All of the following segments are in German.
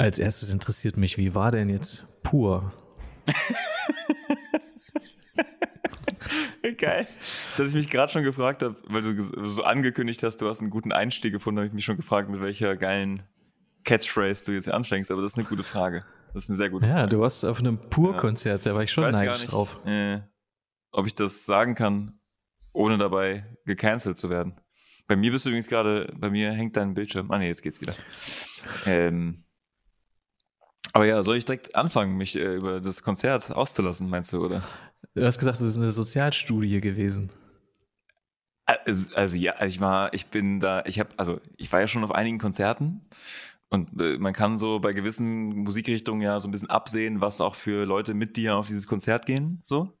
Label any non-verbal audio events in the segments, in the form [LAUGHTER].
Als erstes interessiert mich, wie war denn jetzt pur? [LAUGHS] Geil. Dass ich mich gerade schon gefragt habe, weil du so angekündigt hast, du hast einen guten Einstieg gefunden, habe ich mich schon gefragt, mit welcher geilen Catchphrase du jetzt anfängst. Aber das ist eine gute Frage. Das ist eine sehr gute ja, Frage. Ja, du warst auf einem Pur-Konzert, da war ich schon ich neidisch nicht, drauf. Äh, ob ich das sagen kann, ohne dabei gecancelt zu werden. Bei mir bist du übrigens gerade, bei mir hängt dein Bildschirm. Ah, nee, jetzt geht's wieder. Ähm, aber ja, soll ich direkt anfangen, mich äh, über das Konzert auszulassen, meinst du, oder? Du hast gesagt, es ist eine Sozialstudie gewesen. Also, also ja, ich war, ich bin da, ich habe, also ich war ja schon auf einigen Konzerten und äh, man kann so bei gewissen Musikrichtungen ja so ein bisschen absehen, was auch für Leute mit dir auf dieses Konzert gehen, so.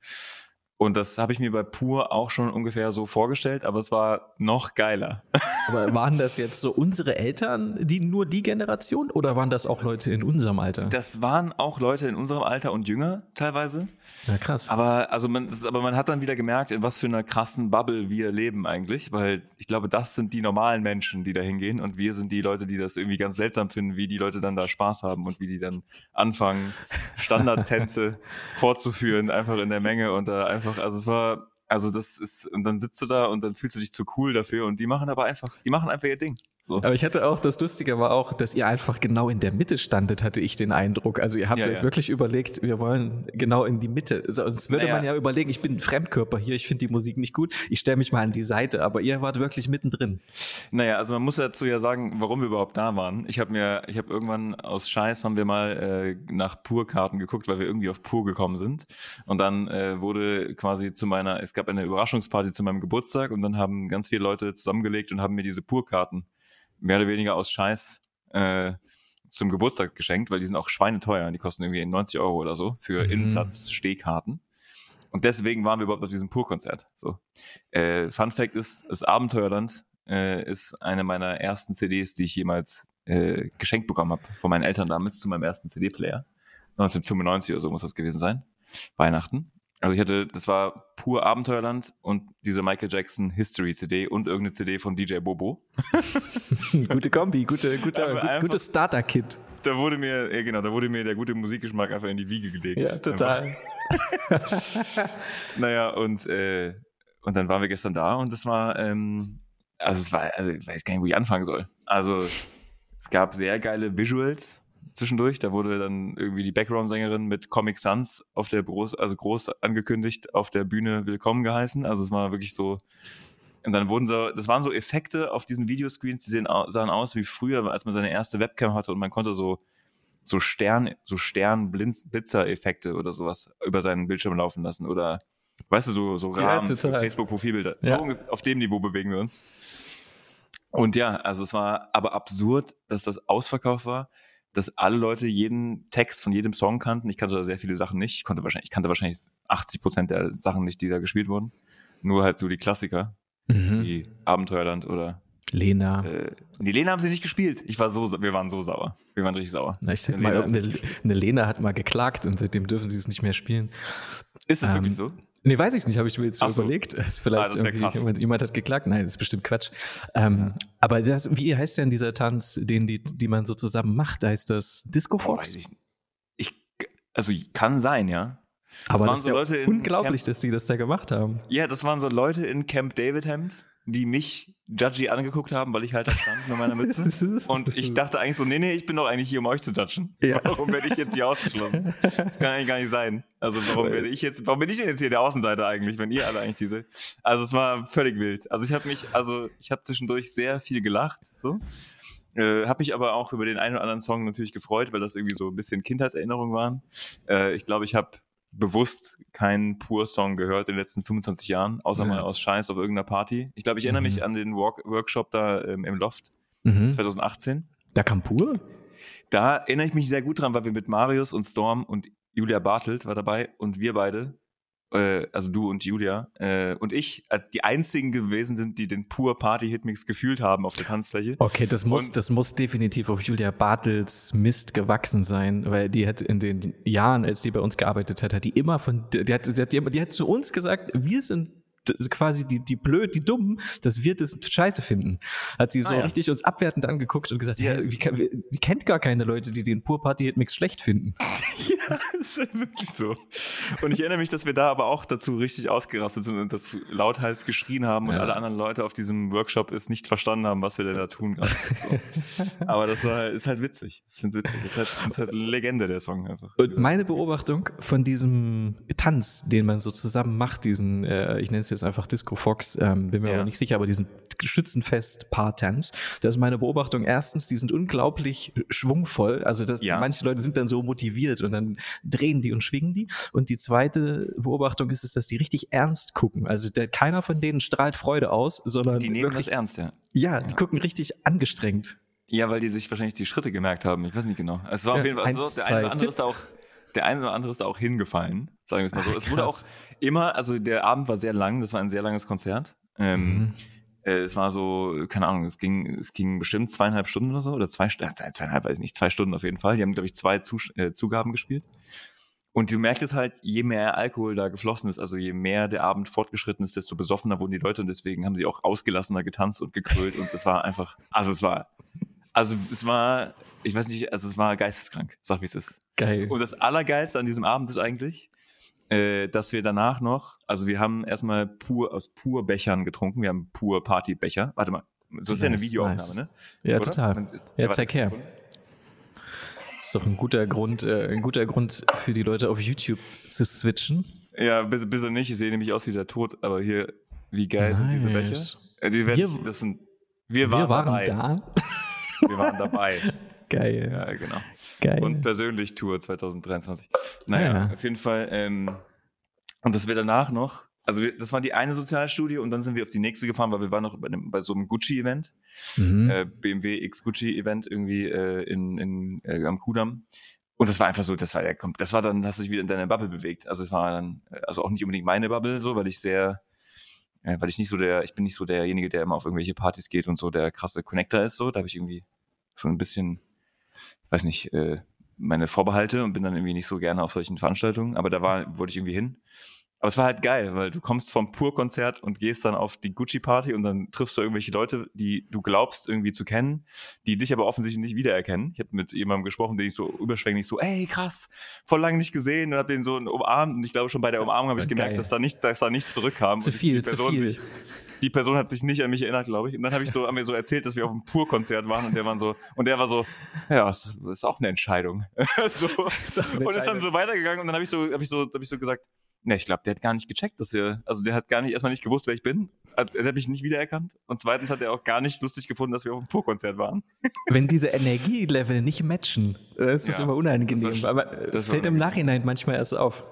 Und das habe ich mir bei Pur auch schon ungefähr so vorgestellt, aber es war noch geiler. [LAUGHS] Aber waren das jetzt so unsere Eltern, die nur die Generation oder waren das auch Leute in unserem Alter? Das waren auch Leute in unserem Alter und jünger teilweise. Ja, krass. Aber, also man, ist, aber man hat dann wieder gemerkt, in was für einer krassen Bubble wir leben eigentlich, weil ich glaube, das sind die normalen Menschen, die da hingehen und wir sind die Leute, die das irgendwie ganz seltsam finden, wie die Leute dann da Spaß haben und wie die dann anfangen, Standardtänze [LAUGHS] vorzuführen, einfach in der Menge und da einfach einfach, also es war, also das ist, und dann sitzt du da und dann fühlst du dich zu cool dafür und die machen aber einfach, die machen einfach ihr Ding. So. Aber ich hatte auch, das Lustige war auch, dass ihr einfach genau in der Mitte standet, hatte ich den Eindruck. Also ihr habt ja, euch ja. wirklich überlegt, wir wollen genau in die Mitte. Sonst würde naja. man ja überlegen, ich bin ein Fremdkörper hier, ich finde die Musik nicht gut, ich stelle mich mal an die Seite, aber ihr wart wirklich mittendrin. Naja, also man muss dazu ja sagen, warum wir überhaupt da waren. Ich habe mir, ich habe irgendwann aus Scheiß haben wir mal äh, nach Pur-Karten geguckt, weil wir irgendwie auf Pur gekommen sind. Und dann äh, wurde quasi zu meiner, es gab eine Überraschungsparty zu meinem Geburtstag und dann haben ganz viele Leute zusammengelegt und haben mir diese Pur-Karten mehr oder weniger aus Scheiß äh, zum Geburtstag geschenkt, weil die sind auch schweineteuer. Die kosten irgendwie 90 Euro oder so für mhm. Innenplatz-Stehkarten. Und deswegen waren wir überhaupt auf diesem Pur-Konzert. So. Äh, Fun Fact ist, das Abenteuerland äh, ist eine meiner ersten CDs, die ich jemals äh, geschenkt bekommen habe von meinen Eltern damals zu meinem ersten CD-Player. 1995 oder so muss das gewesen sein. Weihnachten. Also ich hatte, das war pur Abenteuerland und diese Michael Jackson History CD und irgendeine CD von DJ Bobo. [LAUGHS] gute Kombi, gute, gute, gut, gutes Starter-Kit. Da wurde mir, ja genau, da wurde mir der gute Musikgeschmack einfach in die Wiege gelegt. Ja, total. [LAUGHS] naja, und, äh, und dann waren wir gestern da und es war, ähm, also es war, also ich weiß gar nicht, wo ich anfangen soll. Also es gab sehr geile Visuals zwischendurch. Da wurde dann irgendwie die Background-Sängerin mit Comic Sans auf der groß, also groß angekündigt, auf der Bühne willkommen geheißen. Also es war wirklich so. Und dann wurden so, das waren so Effekte auf diesen Videoscreens, die sehen, sahen aus wie früher, als man seine erste Webcam hatte und man konnte so, so Stern, so Stern-Blitzer-Effekte oder sowas über seinen Bildschirm laufen lassen oder, weißt du, so, so Rahmen ja, für Facebook-Profilbilder. Ja. So auf dem Niveau bewegen wir uns. Und ja, also es war aber absurd, dass das ausverkauft war dass alle Leute jeden Text von jedem Song kannten. Ich kannte da sehr viele Sachen nicht. Ich, konnte wahrscheinlich, ich kannte wahrscheinlich 80 Prozent der Sachen nicht, die da gespielt wurden. Nur halt so die Klassiker, mhm. wie Abenteuerland oder Lena. Äh, die Lena haben sie nicht gespielt. Ich war so, wir waren so sauer. Wir waren richtig sauer. Na, ich denke mal, eine, eine Lena hat mal geklagt und seitdem dürfen sie es nicht mehr spielen. Ist das ähm, wirklich so? Nee, weiß ich nicht, habe ich mir jetzt so überlegt. Ist vielleicht ah, irgendwie jemand, hat geklagt. Nein, das ist bestimmt Quatsch. Ähm, ja. Aber das, wie heißt denn dieser Tanz, den die, die man so zusammen macht? Heißt das Disco Fox? Oh, ich, also kann sein, ja. Aber das, das ist so ja Leute unglaublich, Camp, dass die das da gemacht haben. Ja, das waren so Leute in Camp David Hemd die mich judgy angeguckt haben, weil ich halt da stand mit meiner Mütze. [LAUGHS] Und ich dachte eigentlich so, nee, nee, ich bin doch eigentlich hier, um euch zu judgen. Ja. Warum werde ich jetzt hier ausgeschlossen? Das kann eigentlich gar nicht sein. Also warum werde ich jetzt, warum bin ich denn jetzt hier der Außenseiter eigentlich, wenn ihr alle eigentlich diese. Also es war völlig wild. Also ich habe mich, also ich habe zwischendurch sehr viel gelacht, so. Äh, habe mich aber auch über den einen oder anderen Song natürlich gefreut, weil das irgendwie so ein bisschen Kindheitserinnerungen waren. Äh, ich glaube, ich habe bewusst keinen Pur-Song gehört in den letzten 25 Jahren, außer ja. mal aus Scheiß auf irgendeiner Party. Ich glaube, ich erinnere mhm. mich an den Walk Workshop da ähm, im Loft mhm. 2018. Da kam Pur? Da erinnere ich mich sehr gut dran, weil wir mit Marius und Storm und Julia Bartelt war dabei und wir beide äh, also du und Julia äh, und ich äh, die einzigen gewesen sind, die den pur Party Hitmix gefühlt haben auf der Tanzfläche. Okay, das muss, und, das muss definitiv auf Julia Bartels Mist gewachsen sein, weil die hat in den Jahren, als die bei uns gearbeitet hat, hat die immer von, die hat, die hat, die hat zu uns gesagt, wir sind quasi die, die blöd, die dummen, dass wir das scheiße finden. Hat sie so ah, ja. richtig uns abwertend angeguckt und gesagt, ja. hey, wie die kennt gar keine Leute, die den Pur Party Mix schlecht finden. [LAUGHS] ja, das ist wirklich so. Und ich erinnere mich, dass wir da aber auch dazu richtig ausgerastet sind und das lauthals geschrien haben und alle anderen Leute auf diesem Workshop es nicht verstanden haben, was wir denn da tun gerade. So. [LAUGHS] aber das war, ist halt witzig. Ich finde witzig. Das ist, halt, ist halt eine Legende, der Song einfach. Und meine Beobachtung von diesem Tanz, den man so zusammen macht, diesen, äh, ich nenne es jetzt einfach Disco Fox, ähm, bin mir ja. aber nicht sicher, aber diesen Schützenfest-Paar-Tanz, das ist meine Beobachtung. Erstens, die sind unglaublich schwungvoll. Also das, ja. manche Leute sind dann so motiviert und dann drehen die und schwingen die. Und die zweite Beobachtung ist es, dass die richtig ernst gucken. Also der, keiner von denen strahlt Freude aus, sondern die nehmen wirklich, das ernst, ja. Ja, die ja. gucken richtig angestrengt. Ja, weil die sich wahrscheinlich die Schritte gemerkt haben. Ich weiß nicht genau. Es war auf jeden Fall also, der eine oder andere ist da auch der eine oder andere ist da auch hingefallen, sagen wir es mal so. Ach, es wurde auch immer, also der Abend war sehr lang, das war ein sehr langes Konzert. Ähm, mhm. äh, es war so, keine Ahnung, es ging, es ging bestimmt zweieinhalb Stunden oder so, oder zwei, äh, zweieinhalb, weiß ich nicht, zwei Stunden auf jeden Fall. Die haben, glaube ich, zwei Zus äh, Zugaben gespielt. Und du merkst es halt, je mehr Alkohol da geflossen ist, also je mehr der Abend fortgeschritten ist, desto besoffener wurden die Leute und deswegen haben sie auch ausgelassener getanzt und gekrölt und es war einfach, also es war, also es war, ich weiß nicht, also es war geisteskrank, sag wie es ist. Geil. Und das Allergeilste an diesem Abend ist eigentlich, äh, dass wir danach noch, also wir haben erstmal pur aus pur Bechern getrunken, wir haben pur Partybecher. Warte mal, das ist ja eine Videoaufnahme, nice. ne? Ja, Oder? total. Ist, ja, zeig her. Ist doch ein guter Grund, äh, ein guter Grund für die Leute auf YouTube zu switchen. Ja, bis, bis nicht. Ich sehe nämlich aus wie der Tod, aber hier, wie geil nice. sind diese Becher? Äh, die wir, das sind, wir, wir waren, waren da. Wir waren dabei. [LAUGHS] Geil. Ja, genau. Geil. Und persönlich Tour 2023. Naja, ja. auf jeden Fall. Ähm, und das wir danach noch, also wir, das war die eine Sozialstudie und dann sind wir auf die nächste gefahren, weil wir waren noch bei, einem, bei so einem Gucci-Event, mhm. äh, BMW X Gucci-Event irgendwie äh, in, in, äh, am Kudamm. Und das war einfach so, das war der, das war dann, hast du dich wieder in deine Bubble bewegt. Also es war dann, äh, also auch nicht unbedingt meine Bubble so, weil ich sehr, weil ich nicht so der, ich bin nicht so derjenige, der immer auf irgendwelche Partys geht und so der krasse Connector ist so. Da habe ich irgendwie schon ein bisschen weiß nicht, äh, meine Vorbehalte und bin dann irgendwie nicht so gerne auf solchen Veranstaltungen, aber da war, wollte ich irgendwie hin. Aber es war halt geil, weil du kommst vom Pur-Konzert und gehst dann auf die Gucci-Party und dann triffst du irgendwelche Leute, die du glaubst irgendwie zu kennen, die dich aber offensichtlich nicht wiedererkennen. Ich habe mit jemandem gesprochen, den ich so überschwänglich so, ey krass, voll lange nicht gesehen und hab den so umarmt und ich glaube schon bei der Umarmung habe ich gemerkt, dass da nicht, dass da nichts zurückkam. Zu viel, zu viel. Sich, die Person hat sich nicht an mich erinnert, glaube ich. Und dann habe ich so, haben mir so erzählt, dass wir auf einem Pur-Konzert waren und der war so, und der war so, ja, das ist auch eine Entscheidung. [LAUGHS] so. [LAUGHS] Ist eine und ist dann so weitergegangen und dann habe ich so, habe ich so, habe ich so gesagt, Ne, ich glaube, der hat gar nicht gecheckt, dass wir, also der hat gar nicht, erstmal nicht gewusst, wer ich bin. Er hat mich nicht wiedererkannt. Und zweitens hat er auch gar nicht lustig gefunden, dass wir auf einem Pur-Konzert waren. [LAUGHS] Wenn diese Energielevel nicht matchen, ist das ja, immer unangenehm. Das war, Aber das fällt im Nachhinein manchmal erst auf.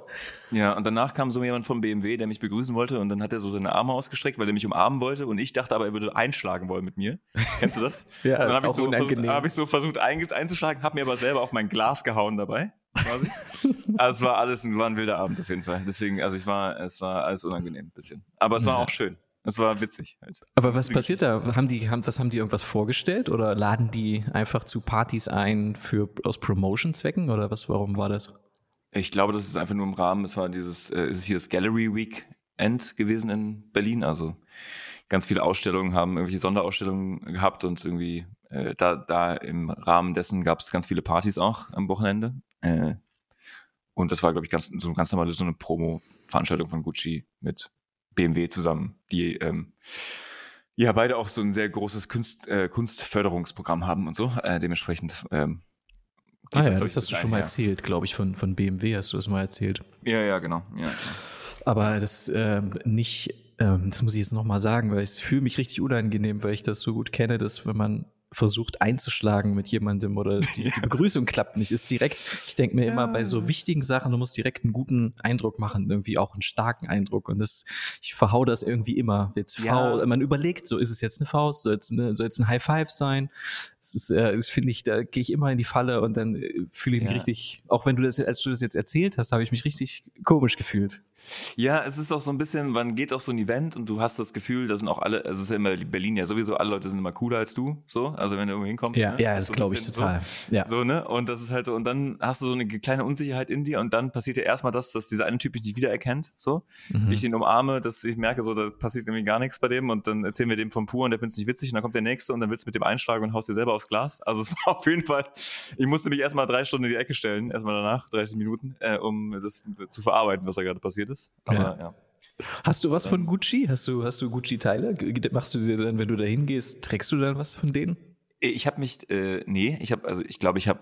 Ja, und danach kam so jemand vom BMW, der mich begrüßen wollte und dann hat er so seine Arme ausgestreckt, weil er mich umarmen wollte und ich dachte aber, er würde einschlagen wollen mit mir. [LAUGHS] Kennst du das? ja, und dann habe ich, so hab ich so versucht einzuschlagen, habe mir aber selber auf mein Glas gehauen dabei quasi. [LAUGHS] also es war alles ein, war ein wilder Abend auf jeden Fall. Deswegen, also ich war, es war alles unangenehm ein bisschen. Aber es war ja. auch schön. Es war witzig. Halt. Aber was passiert da? Haben die, haben, was haben die irgendwas vorgestellt oder laden die einfach zu Partys ein für aus Promotion-Zwecken oder was? Warum war das? Ich glaube, das ist einfach nur im Rahmen. Es war dieses, äh, es ist hier das Gallery Weekend gewesen in Berlin. Also ganz viele Ausstellungen haben irgendwelche Sonderausstellungen gehabt und irgendwie äh, da, da im Rahmen dessen gab es ganz viele Partys auch am Wochenende. Äh, und das war, glaube ich, ganz, so eine ganz normale so eine Promo-Veranstaltung von Gucci mit BMW zusammen, die ähm, ja beide auch so ein sehr großes Kunst, äh, Kunstförderungsprogramm haben und so. Äh, dementsprechend. Ähm, ah ja, das, das hast du schon mal erzählt, glaube ich, von, von BMW hast du das mal erzählt. Ja, ja, genau. Ja, Aber das ähm, nicht, ähm, das muss ich jetzt nochmal sagen, weil ich fühle mich richtig unangenehm, weil ich das so gut kenne, dass wenn man versucht einzuschlagen mit jemandem oder die, die [LAUGHS] Begrüßung klappt nicht. Ist direkt, ich denke mir ja. immer bei so wichtigen Sachen, du musst direkt einen guten Eindruck machen, irgendwie auch einen starken Eindruck. Und das, ich verhau das irgendwie immer. Jetzt ja. man überlegt, so ist es jetzt eine Faust, soll es, eine, soll es ein High Five sein? Das ist, äh, das finde ich, da gehe ich immer in die Falle und dann äh, fühle ich mich richtig, auch wenn du das, als du das jetzt erzählt hast, habe ich mich richtig komisch gefühlt. Ja, es ist auch so ein bisschen, man geht auf so ein Event und du hast das Gefühl, da sind auch alle, also es ist ja immer Berlin ja sowieso, alle Leute sind immer cooler als du, so. Also Also wenn du irgendwo hinkommst. Ja, ne? ja das, so glaube ich total. So, ja. so, ne? Und das ist halt so, und dann hast du so eine kleine Unsicherheit in dir und dann passiert ja erstmal das, dass dieser eine Typ mich nicht wiedererkennt. So. Mhm. Ich ihn umarme, dass ich merke, so, da passiert irgendwie gar nichts bei dem und dann erzählen wir dem vom Pur und der findet es nicht witzig und dann kommt der nächste und dann willst du mit dem einschlagen und haust dir selber aufs Glas. Also es [LAUGHS] war auf jeden Fall, ich musste mich erstmal drei Stunden in die Ecke stellen, erstmal danach, 30 Minuten, äh, um das zu verarbeiten, was da gerade passiert ist. Aber ja. ja. Hast du was von Gucci? Hast du, hast du Gucci-Teile? Machst du dir dann, wenn du da hingehst, trägst du dann was von denen? Ich habe mich, äh, nee, ich habe, also ich glaube, ich habe,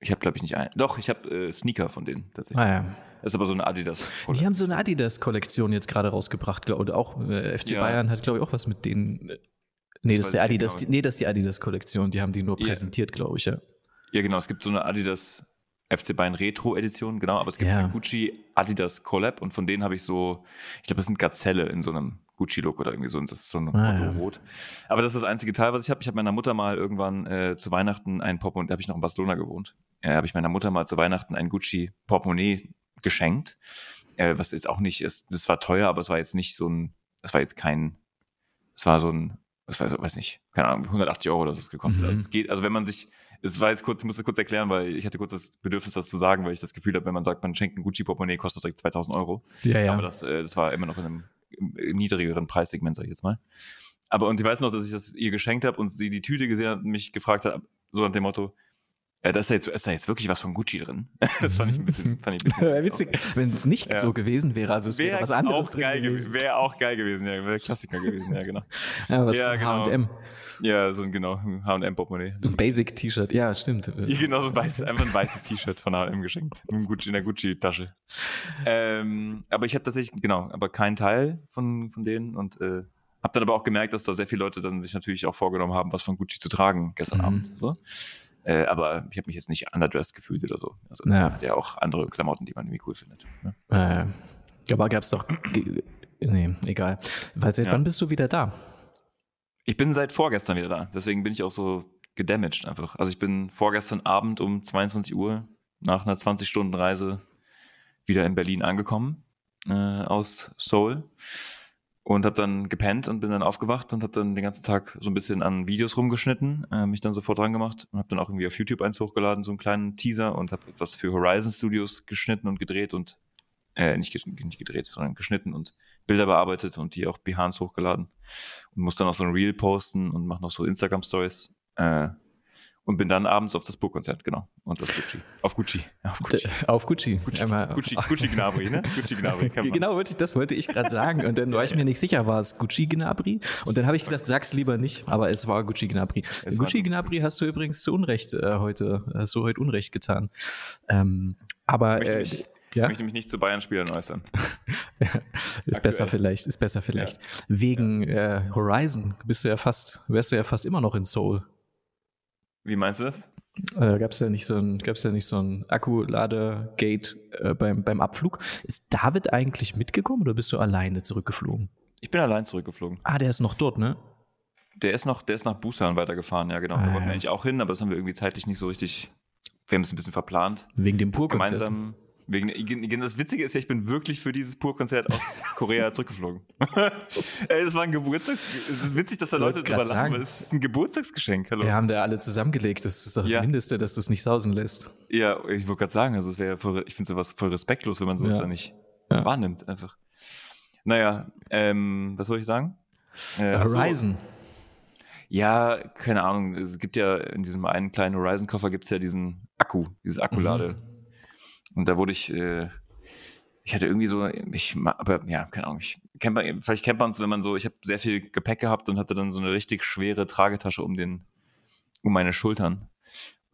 ich habe, glaube ich, nicht ein. Doch, ich habe äh, Sneaker von denen tatsächlich. Ah, ja. Das ist aber so eine Adidas. -Kollektion. Die haben so eine Adidas-Kollektion jetzt gerade rausgebracht, glaub, und auch äh, FC ja. Bayern hat, glaube ich, auch was mit denen. Äh, nee, das, das ist Adidas, genau. nee, das ist die Adidas-Kollektion. Die haben die nur präsentiert, ja. glaube ich, ja. Ja, genau. Es gibt so eine Adidas FC Bayern Retro Edition, genau, aber es gibt ja. eine Gucci Adidas Collab und von denen habe ich so, ich glaube, das sind Gazelle in so einem Gucci-Look oder irgendwie so, das ist so ein ah, ja. rot. Aber das ist das einzige Teil, was ich habe. Ich habe meiner Mutter mal irgendwann äh, zu Weihnachten ein Portemonnaie, da habe ich noch in Barcelona gewohnt, äh, habe ich meiner Mutter mal zu Weihnachten ein Gucci Portemonnaie geschenkt, äh, was jetzt auch nicht ist, das war teuer, aber es war jetzt nicht so ein, es war jetzt kein, es war so ein, was weiß, weiß nicht, keine Ahnung, 180 Euro oder so es gekostet. Mhm. Also es geht, also wenn man sich es war jetzt kurz, ich muss das kurz erklären, weil ich hatte kurz das Bedürfnis, das zu sagen, weil ich das Gefühl habe, wenn man sagt, man schenkt ein Gucci-Portemonnaie, kostet direkt 2000 Euro. Ja, ja. Aber das, äh, das war immer noch in einem niedrigeren Preissegment, sag ich jetzt mal. Aber und ich weiß noch, dass ich das ihr geschenkt habe und sie die Tüte gesehen hat und mich gefragt hat, so nach dem Motto, da ist ja jetzt, ist da jetzt wirklich was von Gucci drin. [LAUGHS] Das fand ich ein bisschen, fand ich ein bisschen [LAUGHS] witzig, wenn es nicht ja. so gewesen wäre. Also es wäre wär was anderes auch geil gewesen. Wäre auch geil gewesen, ja, wäre Klassiker gewesen, ja, genau. [LAUGHS] Ja, was ja, genau. H&M. Ja, so ein genau H&M Portemonnaie. Ein Basic T-Shirt, ja, stimmt. Ja, genau, so ein weiß, einfach ein weißes T-Shirt von H&M geschenkt, in, Gucci, in der Gucci-Tasche. Ähm, aber ich habe tatsächlich, genau, aber keinen Teil von, von denen und äh, habe dann aber auch gemerkt, dass da sehr viele Leute dann sich natürlich auch vorgenommen haben, was von Gucci zu tragen gestern mhm. Abend. So. Äh, aber ich habe mich jetzt nicht underdressed gefühlt oder so. Also ja. hat ja auch andere Klamotten, die man irgendwie cool findet. Ne? Äh, aber gab es doch. Nee, egal. Weil seit ja. wann bist du wieder da? Ich bin seit vorgestern wieder da. Deswegen bin ich auch so gedamaged einfach. Also ich bin vorgestern Abend um 22 Uhr nach einer 20-Stunden-Reise wieder in Berlin angekommen äh, aus Seoul und habe dann gepennt und bin dann aufgewacht und habe dann den ganzen Tag so ein bisschen an Videos rumgeschnitten, äh, mich dann sofort dran gemacht und habe dann auch irgendwie auf YouTube eins hochgeladen, so einen kleinen Teaser und habe etwas für Horizon Studios geschnitten und gedreht und äh, nicht, nicht gedreht, sondern geschnitten und Bilder bearbeitet und die auch Behance hochgeladen und muss dann auch so ein Reel posten und mache noch so Instagram Stories. Äh, und bin dann abends auf das Burgkonzert, genau. Und auf Gucci. Auf Gucci. Auf Gucci. Auf Gucci. Gucci, Gucci, Gucci Gnabri, ne? Gucci Gnabri. genau, wollte ich, das wollte ich gerade sagen. Und dann war ich mir nicht sicher, war es Gucci Gnabri? Und dann habe ich gesagt, sag's lieber nicht, aber es war Gucci Gnabri. Es Gucci Gnabri hast du übrigens zu Unrecht äh, heute, hast du heute Unrecht getan. Ähm, aber ich möchte, mich, äh, ja? ich möchte mich nicht zu Bayern-Spielern äußern. [LAUGHS] ist Aktuell. besser vielleicht, ist besser vielleicht. Ja. Wegen ja. Äh, Horizon bist du ja fast, wärst du ja fast immer noch in Seoul. Wie meinst du das? Äh, Gab es ja nicht so ein, gab's ja nicht so ein Akkuladegate äh, beim, beim Abflug. Ist David eigentlich mitgekommen oder bist du alleine zurückgeflogen? Ich bin allein zurückgeflogen. Ah, der ist noch dort, ne? Der ist noch, der ist nach Busan weitergefahren, ja genau. Ah, da wollten wir eigentlich auch hin, aber das haben wir irgendwie zeitlich nicht so richtig. Wir haben es ein bisschen verplant. Wegen dem Purkonzert. Gemeinsam, Wegen, das Witzige ist ja, ich bin wirklich für dieses Pur-Konzert aus [LAUGHS] Korea zurückgeflogen. [LAUGHS] Das war ein Geburtstags... Es ist witzig, dass da Leute drüber lachen, aber es ist ein Geburtstagsgeschenk. Hallo. Wir haben da alle zusammengelegt. Das ist doch das ja. Mindeste, dass du es nicht sausen lässt. Ja, ich wollte gerade sagen, also es wäre voll, ich finde sowas voll respektlos, wenn man sowas ja. da nicht ja. wahrnimmt, einfach. Naja, ähm, was soll ich sagen? Äh, Horizon. Ja, keine Ahnung. Es gibt ja in diesem einen kleinen Horizon-Koffer gibt es ja diesen Akku, dieses Akkulade. Mhm und da wurde ich, äh, ich hatte irgendwie so, ich, aber ja, keine Ahnung, ich kennt man, vielleicht kennt man es, wenn man so, ich habe sehr viel Gepäck gehabt und hatte dann so eine richtig schwere Tragetasche um den, um meine Schultern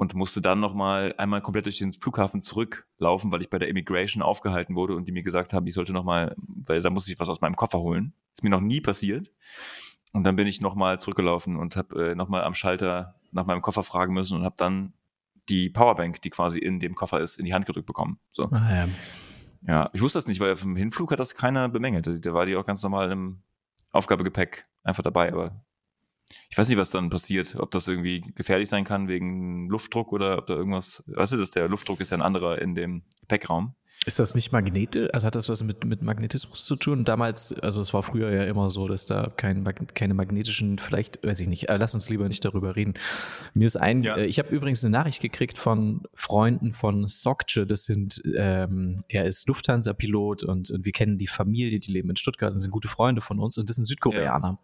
und musste dann nochmal einmal komplett durch den Flughafen zurücklaufen, weil ich bei der Immigration aufgehalten wurde und die mir gesagt haben, ich sollte nochmal, weil da muss ich was aus meinem Koffer holen. Ist mir noch nie passiert. Und dann bin ich nochmal zurückgelaufen und habe äh, nochmal am Schalter nach meinem Koffer fragen müssen und habe dann die Powerbank, die quasi in dem Koffer ist, in die Hand gedrückt bekommen. So. Ah, ja. ja, ich wusste das nicht, weil vom Hinflug hat das keiner bemängelt. Da war die auch ganz normal im Aufgabegepäck einfach dabei, aber ich weiß nicht, was dann passiert, ob das irgendwie gefährlich sein kann wegen Luftdruck oder ob da irgendwas, weißt du, dass der Luftdruck ist ja ein anderer in dem Gepäckraum. Ist das nicht magnetisch? Also hat das was mit, mit Magnetismus zu tun? Damals, also es war früher ja immer so, dass da kein, keine magnetischen, vielleicht, weiß ich nicht, äh, lass uns lieber nicht darüber reden. Mir ist ein, ja. äh, ich habe übrigens eine Nachricht gekriegt von Freunden von Sokje, das sind, ähm, er ist Lufthansa-Pilot und, und wir kennen die Familie, die leben in Stuttgart und sind gute Freunde von uns und das sind Südkoreaner.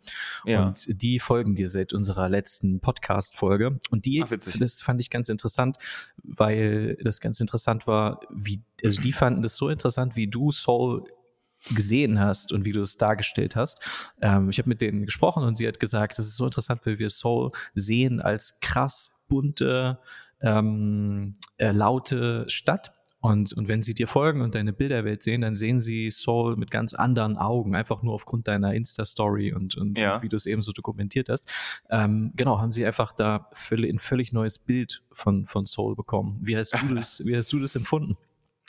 Ja. Ja. Und die folgen dir seit unserer letzten Podcast-Folge. Und die, Ach, das fand ich ganz interessant, weil das ganz interessant war, wie, also die fanden das so interessant, wie du Soul gesehen hast und wie du es dargestellt hast. Ähm, ich habe mit denen gesprochen und sie hat gesagt, das ist so interessant, weil wir Soul sehen als krass bunte, ähm, äh, laute Stadt. Und, und wenn sie dir folgen und deine Bilderwelt sehen, dann sehen sie Soul mit ganz anderen Augen, einfach nur aufgrund deiner Insta-Story und, und, ja. wie du es eben so dokumentiert hast. Ähm, genau, haben sie einfach da völlig, ein völlig neues Bild von, von Soul bekommen. Wie hast du [LAUGHS] das, wie hast du das empfunden?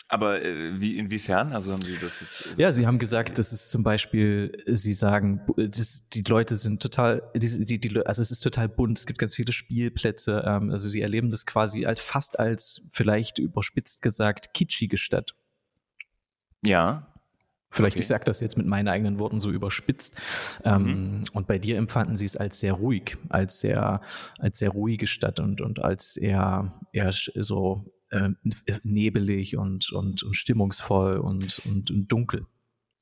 Aber äh, wie, inwiefern? Also haben Sie das jetzt? Also ja, Sie haben gesagt, dass es zum Beispiel, Sie sagen, das, die Leute sind total, die, die, die, also es ist total bunt, es gibt ganz viele Spielplätze, ähm, also Sie erleben das quasi als, fast als, vielleicht überspitzt gesagt, kitschige Stadt. Ja. Vielleicht, okay. ich sage das jetzt mit meinen eigenen Worten so überspitzt. Ähm, mhm. Und bei dir empfanden sie es als sehr ruhig, als sehr, als sehr ruhige Stadt und, und als eher, eher so äh, nebelig und, und, und stimmungsvoll und, und, und, dunkel.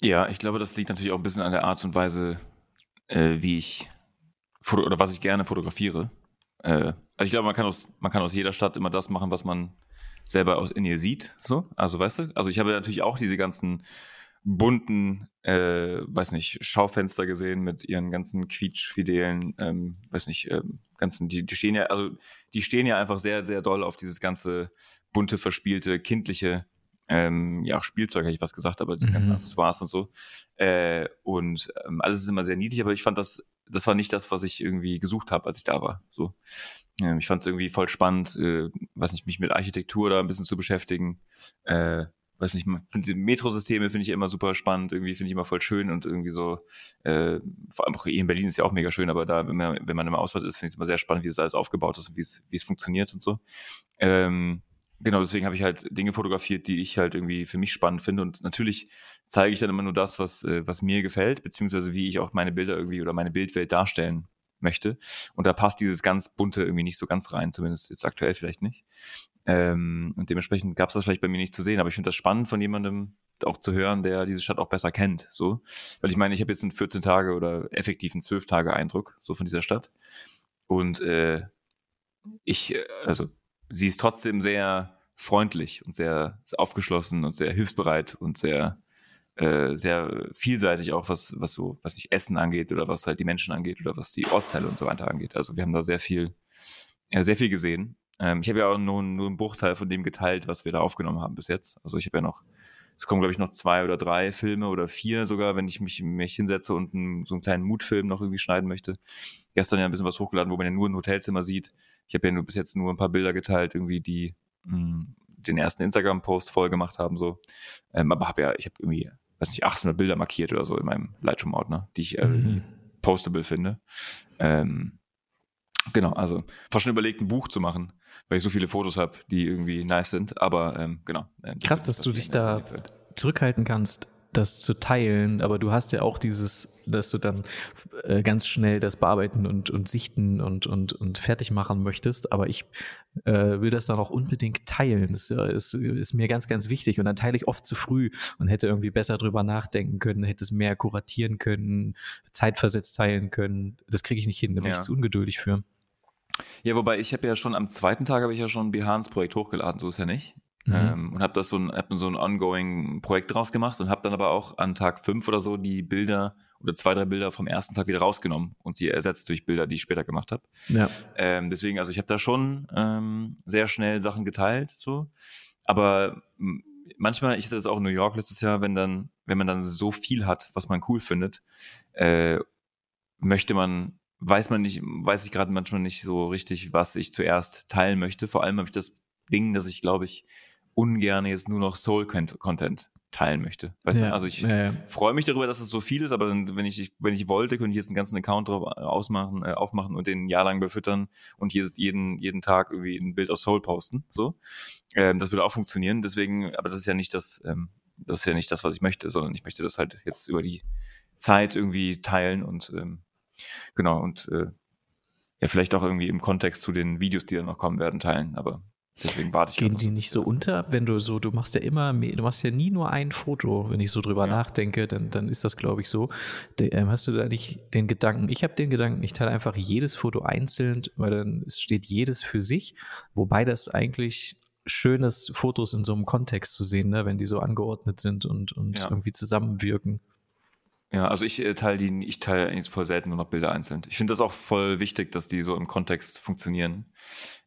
Ja, ich glaube, das liegt natürlich auch ein bisschen an der Art und Weise, äh, wie ich oder was ich gerne fotografiere. Äh, also ich glaube, man kann aus, man kann aus jeder Stadt immer das machen, was man selber aus, in ihr sieht. So, also weißt du, also ich habe natürlich auch diese ganzen bunten, äh, weiß nicht, Schaufenster gesehen mit ihren ganzen quietschfidelen, ähm, weiß nicht, ähm, ganzen, die, die stehen ja, also die stehen ja einfach sehr, sehr doll auf dieses ganze bunte, verspielte, kindliche, ähm, ja, Spielzeug, hätte ich was gesagt, aber die mhm. ganzen Accessoires und so. Äh, und ähm, alles ist immer sehr niedlich, aber ich fand das, das war nicht das, was ich irgendwie gesucht habe, als ich da war. So. Ähm, ich fand es irgendwie voll spannend, äh, weiß nicht, mich mit Architektur da ein bisschen zu beschäftigen. Äh, weiß nicht, finde Metrosysteme finde ich immer super spannend, irgendwie finde ich immer voll schön und irgendwie so, äh, vor allem auch hier in Berlin ist ja auch mega schön, aber da, wenn man, wenn man im Ausland ist, finde ich es immer sehr spannend, wie das alles aufgebaut ist und wie es, wie es funktioniert und so. Ähm, genau, deswegen habe ich halt Dinge fotografiert, die ich halt irgendwie für mich spannend finde und natürlich zeige ich dann immer nur das, was, äh, was mir gefällt, beziehungsweise wie ich auch meine Bilder irgendwie oder meine Bildwelt darstellen möchte. Und da passt dieses ganz bunte irgendwie nicht so ganz rein, zumindest jetzt aktuell vielleicht nicht. Ähm, und dementsprechend gab es das vielleicht bei mir nicht zu sehen, aber ich finde das spannend von jemandem auch zu hören, der diese Stadt auch besser kennt. So, weil ich meine, ich habe jetzt einen 14 Tage oder effektiv einen 12 Tage Eindruck so von dieser Stadt. Und äh, ich, äh, also sie ist trotzdem sehr freundlich und sehr, sehr aufgeschlossen und sehr hilfsbereit und sehr äh, sehr vielseitig auch, was, was so, was sich Essen angeht oder was halt die Menschen angeht oder was die Ortsteile und so weiter angeht. Also wir haben da sehr viel, ja, sehr viel gesehen. Ähm, ich habe ja auch nur, nur einen Bruchteil von dem geteilt, was wir da aufgenommen haben bis jetzt. Also ich habe ja noch, es kommen, glaube ich, noch zwei oder drei Filme oder vier sogar, wenn ich mich, mich hinsetze und einen, so einen kleinen Mutfilm noch irgendwie schneiden möchte. Gestern ja ein bisschen was hochgeladen, wo man ja nur ein Hotelzimmer sieht. Ich habe ja nur bis jetzt nur ein paar Bilder geteilt, irgendwie, die mh, hm, den ersten Instagram-Post voll gemacht haben, so. Ähm, aber habe ja, ich habe irgendwie weiß nicht, 800 Bilder markiert oder so in meinem Lightroom-Ordner, die ich äh, mhm. postable finde. Ähm, genau, also fast schon überlegt, ein Buch zu machen, weil ich so viele Fotos habe, die irgendwie nice sind, aber ähm, genau. Ähm, Krass, dass du dich da zurückhalten kannst, das zu teilen, aber du hast ja auch dieses, dass du dann äh, ganz schnell das bearbeiten und, und sichten und, und, und fertig machen möchtest, aber ich äh, will das dann auch unbedingt teilen. Das ist, ist, mir ganz, ganz wichtig und dann teile ich oft zu früh und hätte irgendwie besser drüber nachdenken können, hätte es mehr kuratieren können, zeitversetzt teilen können. Das kriege ich nicht hin, da bin ja. ich zu ungeduldig für. Ja, wobei ich habe ja schon am zweiten Tag habe ich ja schon Behans Projekt hochgeladen, so ist ja nicht. Mhm. Ähm, und habe das so ein, hab so ein ongoing Projekt draus gemacht und habe dann aber auch an Tag fünf oder so die Bilder oder zwei, drei Bilder vom ersten Tag wieder rausgenommen und sie ersetzt durch Bilder, die ich später gemacht habe. Ja. Ähm, deswegen, also ich habe da schon ähm, sehr schnell Sachen geteilt, so. Aber manchmal, ich hatte das auch in New York letztes Jahr, wenn dann, wenn man dann so viel hat, was man cool findet, äh, möchte man, weiß man nicht, weiß ich gerade manchmal nicht so richtig, was ich zuerst teilen möchte. Vor allem habe ich das Ding, dass ich, glaube ich, ungern jetzt nur noch Soul-Content teilen möchte. Weißt ja, du? Also ich ja, ja. freue mich darüber, dass es so viel ist, aber wenn ich, wenn ich wollte, könnte ich jetzt einen ganzen Account drauf ausmachen, äh, aufmachen und den ein Jahr lang befüttern und jeden, jeden Tag irgendwie ein Bild aus Soul posten. So. Ähm, das würde auch funktionieren. Deswegen, aber das ist ja nicht das, ähm, das ist ja nicht das, was ich möchte, sondern ich möchte das halt jetzt über die Zeit irgendwie teilen und ähm, genau und äh, ja, vielleicht auch irgendwie im Kontext zu den Videos, die dann noch kommen werden, teilen. Aber Deswegen warte ich. Gehen die nicht so unter, wenn du so, du machst ja immer, du machst ja nie nur ein Foto, wenn ich so drüber ja. nachdenke, dann, dann ist das, glaube ich, so. Ähm, hast du da nicht den Gedanken, ich habe den Gedanken, ich teile einfach jedes Foto einzeln, weil dann steht jedes für sich, wobei das eigentlich schönes Fotos in so einem Kontext zu sehen, ne, wenn die so angeordnet sind und, und ja. irgendwie zusammenwirken. Ja, also ich äh, teile die, ich teile eigentlich voll selten nur noch Bilder einzeln. Ich finde das auch voll wichtig, dass die so im Kontext funktionieren.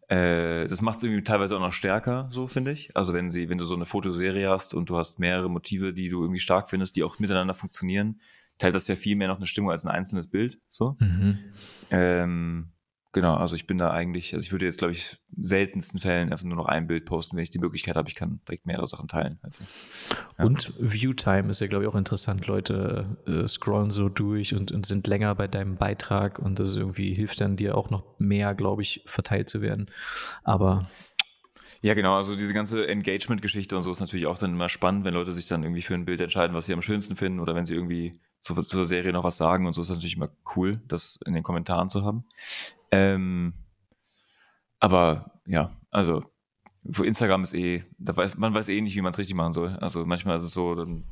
Äh, das macht es irgendwie teilweise auch noch stärker, so finde ich. Also wenn sie, wenn du so eine Fotoserie hast und du hast mehrere Motive, die du irgendwie stark findest, die auch miteinander funktionieren, teilt das ja viel mehr noch eine Stimmung als ein einzelnes Bild. So. Mhm. Ähm, Genau, also ich bin da eigentlich, also ich würde jetzt, glaube ich, seltensten Fällen einfach nur noch ein Bild posten, wenn ich die Möglichkeit habe, ich kann direkt mehrere Sachen teilen. Also, ja. Und Viewtime ist ja, glaube ich, auch interessant. Leute äh, scrollen so durch und, und, sind länger bei deinem Beitrag und das irgendwie hilft dann dir auch noch mehr, glaube ich, verteilt zu werden. Aber ja, genau. Also diese ganze Engagement-Geschichte und so ist natürlich auch dann immer spannend, wenn Leute sich dann irgendwie für ein Bild entscheiden, was sie am schönsten finden oder wenn sie irgendwie zu, zur Serie noch was sagen und so ist das natürlich immer cool, das in den Kommentaren zu haben. Ähm, aber ja, also für Instagram ist eh, da weiß, man weiß eh nicht, wie man es richtig machen soll. Also manchmal ist es so, dann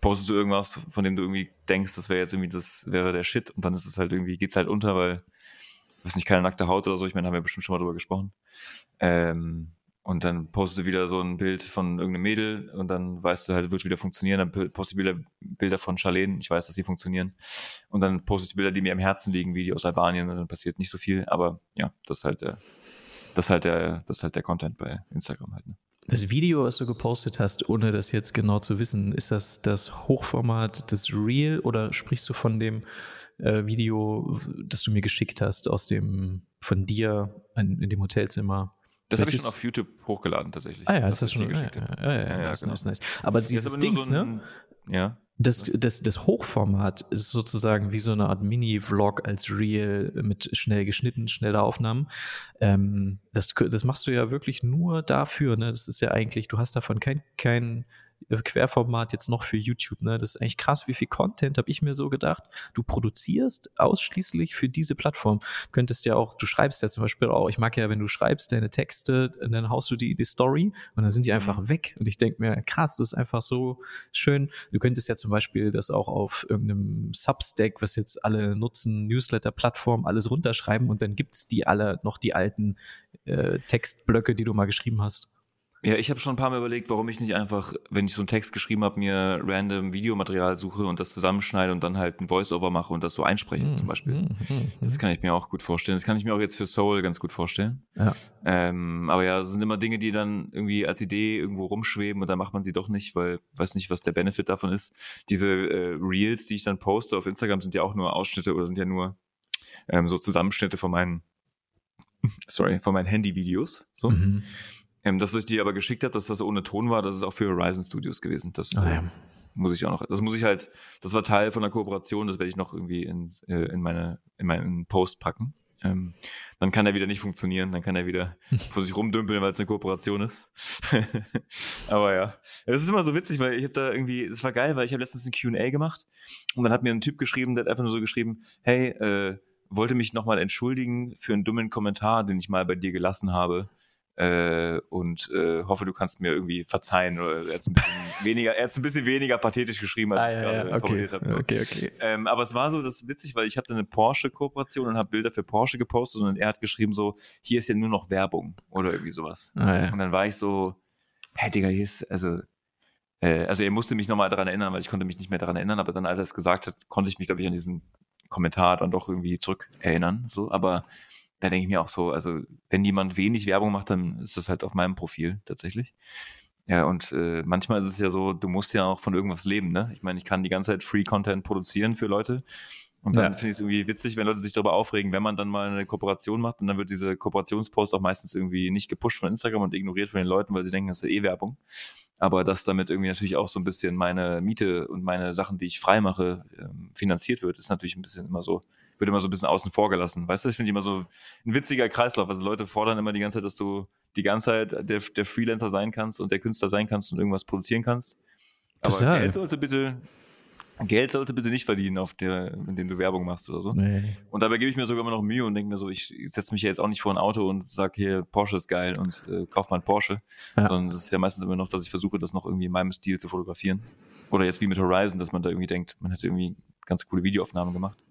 postest du irgendwas, von dem du irgendwie denkst, das wäre jetzt irgendwie, das wäre der Shit und dann ist es halt irgendwie, geht's halt unter, weil, weiß nicht, keine nackte Haut oder so, ich meine, haben wir bestimmt schon mal drüber gesprochen. Ähm, und dann postest du wieder so ein Bild von irgendeinem Mädel und dann weißt du halt, wird wieder funktionieren. Dann postest du wieder Bilder von Charlene. Ich weiß, dass sie funktionieren. Und dann postest du Bilder, die mir am Herzen liegen, wie die aus Albanien. Und dann passiert nicht so viel. Aber ja, das ist halt der, das ist halt der, das ist halt der Content bei Instagram halt. Ne? Das Video, was du gepostet hast, ohne das jetzt genau zu wissen, ist das das Hochformat, das Real oder sprichst du von dem äh, Video, das du mir geschickt hast, aus dem, von dir in, in dem Hotelzimmer? Das habe ich schon auf YouTube hochgeladen tatsächlich. Ah ja, das, das ist schon. Ja, ja, ja, ja, ja, nice, genau. nice, nice. Aber dieses Dings, so ne? Ja. Das, das, das Hochformat ist sozusagen wie so eine Art Mini-Vlog als Real mit schnell geschnitten, schneller Aufnahmen. Ähm, das, das machst du ja wirklich nur dafür. Ne? Das ist ja eigentlich, du hast davon kein, kein Querformat jetzt noch für YouTube. Ne? Das ist eigentlich krass, wie viel Content habe ich mir so gedacht. Du produzierst ausschließlich für diese Plattform. Du könntest ja auch, du schreibst ja zum Beispiel auch, ich mag ja, wenn du schreibst deine Texte, dann haust du die in die Story und dann sind die einfach mhm. weg. Und ich denke mir, krass, das ist einfach so schön. Du könntest ja zum Beispiel das auch auf irgendeinem Substack, was jetzt alle nutzen, Newsletter-Plattform, alles runterschreiben und dann gibt es die alle noch die alten äh, Textblöcke, die du mal geschrieben hast. Ja, ich habe schon ein paar Mal überlegt, warum ich nicht einfach, wenn ich so einen Text geschrieben habe, mir random Videomaterial suche und das zusammenschneide und dann halt ein Voice-Over mache und das so einspreche mm, zum Beispiel. Mm, mm, das kann ich mir auch gut vorstellen. Das kann ich mir auch jetzt für Soul ganz gut vorstellen. Ja. Ähm, aber ja, es sind immer Dinge, die dann irgendwie als Idee irgendwo rumschweben und dann macht man sie doch nicht, weil weiß nicht, was der Benefit davon ist. Diese äh, Reels, die ich dann poste auf Instagram, sind ja auch nur Ausschnitte oder sind ja nur ähm, so Zusammenschnitte von meinen, [LAUGHS] sorry, von meinen Handy-Videos. So. Mhm. Ähm, das, was ich dir aber geschickt habe, dass das ohne Ton war, das ist auch für Horizon Studios gewesen. Das ah, ja. muss ich auch noch. Das muss ich halt, das war Teil von der Kooperation, das werde ich noch irgendwie in, äh, in, meine, in meinen Post packen. Ähm, dann kann er wieder nicht funktionieren, dann kann er wieder [LAUGHS] vor sich rumdümpeln, weil es eine Kooperation ist. [LAUGHS] aber ja, es ist immer so witzig, weil ich habe da irgendwie, es war geil, weil ich habe letztens ein Q&A gemacht und dann hat mir ein Typ geschrieben, der hat einfach nur so geschrieben, hey, äh, wollte mich nochmal entschuldigen für einen dummen Kommentar, den ich mal bei dir gelassen habe äh, und äh, hoffe, du kannst mir irgendwie verzeihen. Oder er hat [LAUGHS] weniger, er hat ein bisschen weniger pathetisch geschrieben, als ah, ich es ja, gerade ja. okay. formuliert habe. So. Okay, okay. Ähm, aber es war so, das ist witzig, weil ich hatte eine Porsche-Kooperation und habe Bilder für Porsche gepostet und er hat geschrieben so, hier ist ja nur noch Werbung oder irgendwie sowas. Ah, ja. Und dann war ich so, hä, Digga, hier ist, also äh, also er musste mich nochmal daran erinnern, weil ich konnte mich nicht mehr daran erinnern, aber dann, als er es gesagt hat, konnte ich mich, glaube ich, an diesen Kommentar dann doch irgendwie zurück erinnern. So, aber da denke ich mir auch so, also wenn jemand wenig Werbung macht, dann ist das halt auf meinem Profil tatsächlich. Ja, und äh, manchmal ist es ja so, du musst ja auch von irgendwas leben, ne? Ich meine, ich kann die ganze Zeit Free Content produzieren für Leute. Und dann ja. finde ich es irgendwie witzig, wenn Leute sich darüber aufregen, wenn man dann mal eine Kooperation macht und dann wird diese Kooperationspost auch meistens irgendwie nicht gepusht von Instagram und ignoriert von den Leuten, weil sie denken, das ist ja eh Werbung. Aber dass damit irgendwie natürlich auch so ein bisschen meine Miete und meine Sachen, die ich frei mache, ähm, finanziert wird, ist natürlich ein bisschen immer so, wird immer so ein bisschen außen vor gelassen. Weißt du, ich finde immer so ein witziger Kreislauf. Also Leute fordern immer die ganze Zeit, dass du die ganze Zeit der, der Freelancer sein kannst und der Künstler sein kannst und irgendwas produzieren kannst. Aber Total. Geld sollst du bitte Geld sollst du bitte nicht verdienen, auf der, indem du Werbung machst oder so. Nee. Und dabei gebe ich mir sogar immer noch Mühe und denke mir so, ich setze mich ja jetzt auch nicht vor ein Auto und sage hier, Porsche ist geil und äh, kauf mal ein Porsche. Ja. Sondern es ist ja meistens immer noch, dass ich versuche, das noch irgendwie in meinem Stil zu fotografieren. Oder jetzt wie mit Horizon, dass man da irgendwie denkt, man hat irgendwie ganz coole Videoaufnahmen gemacht.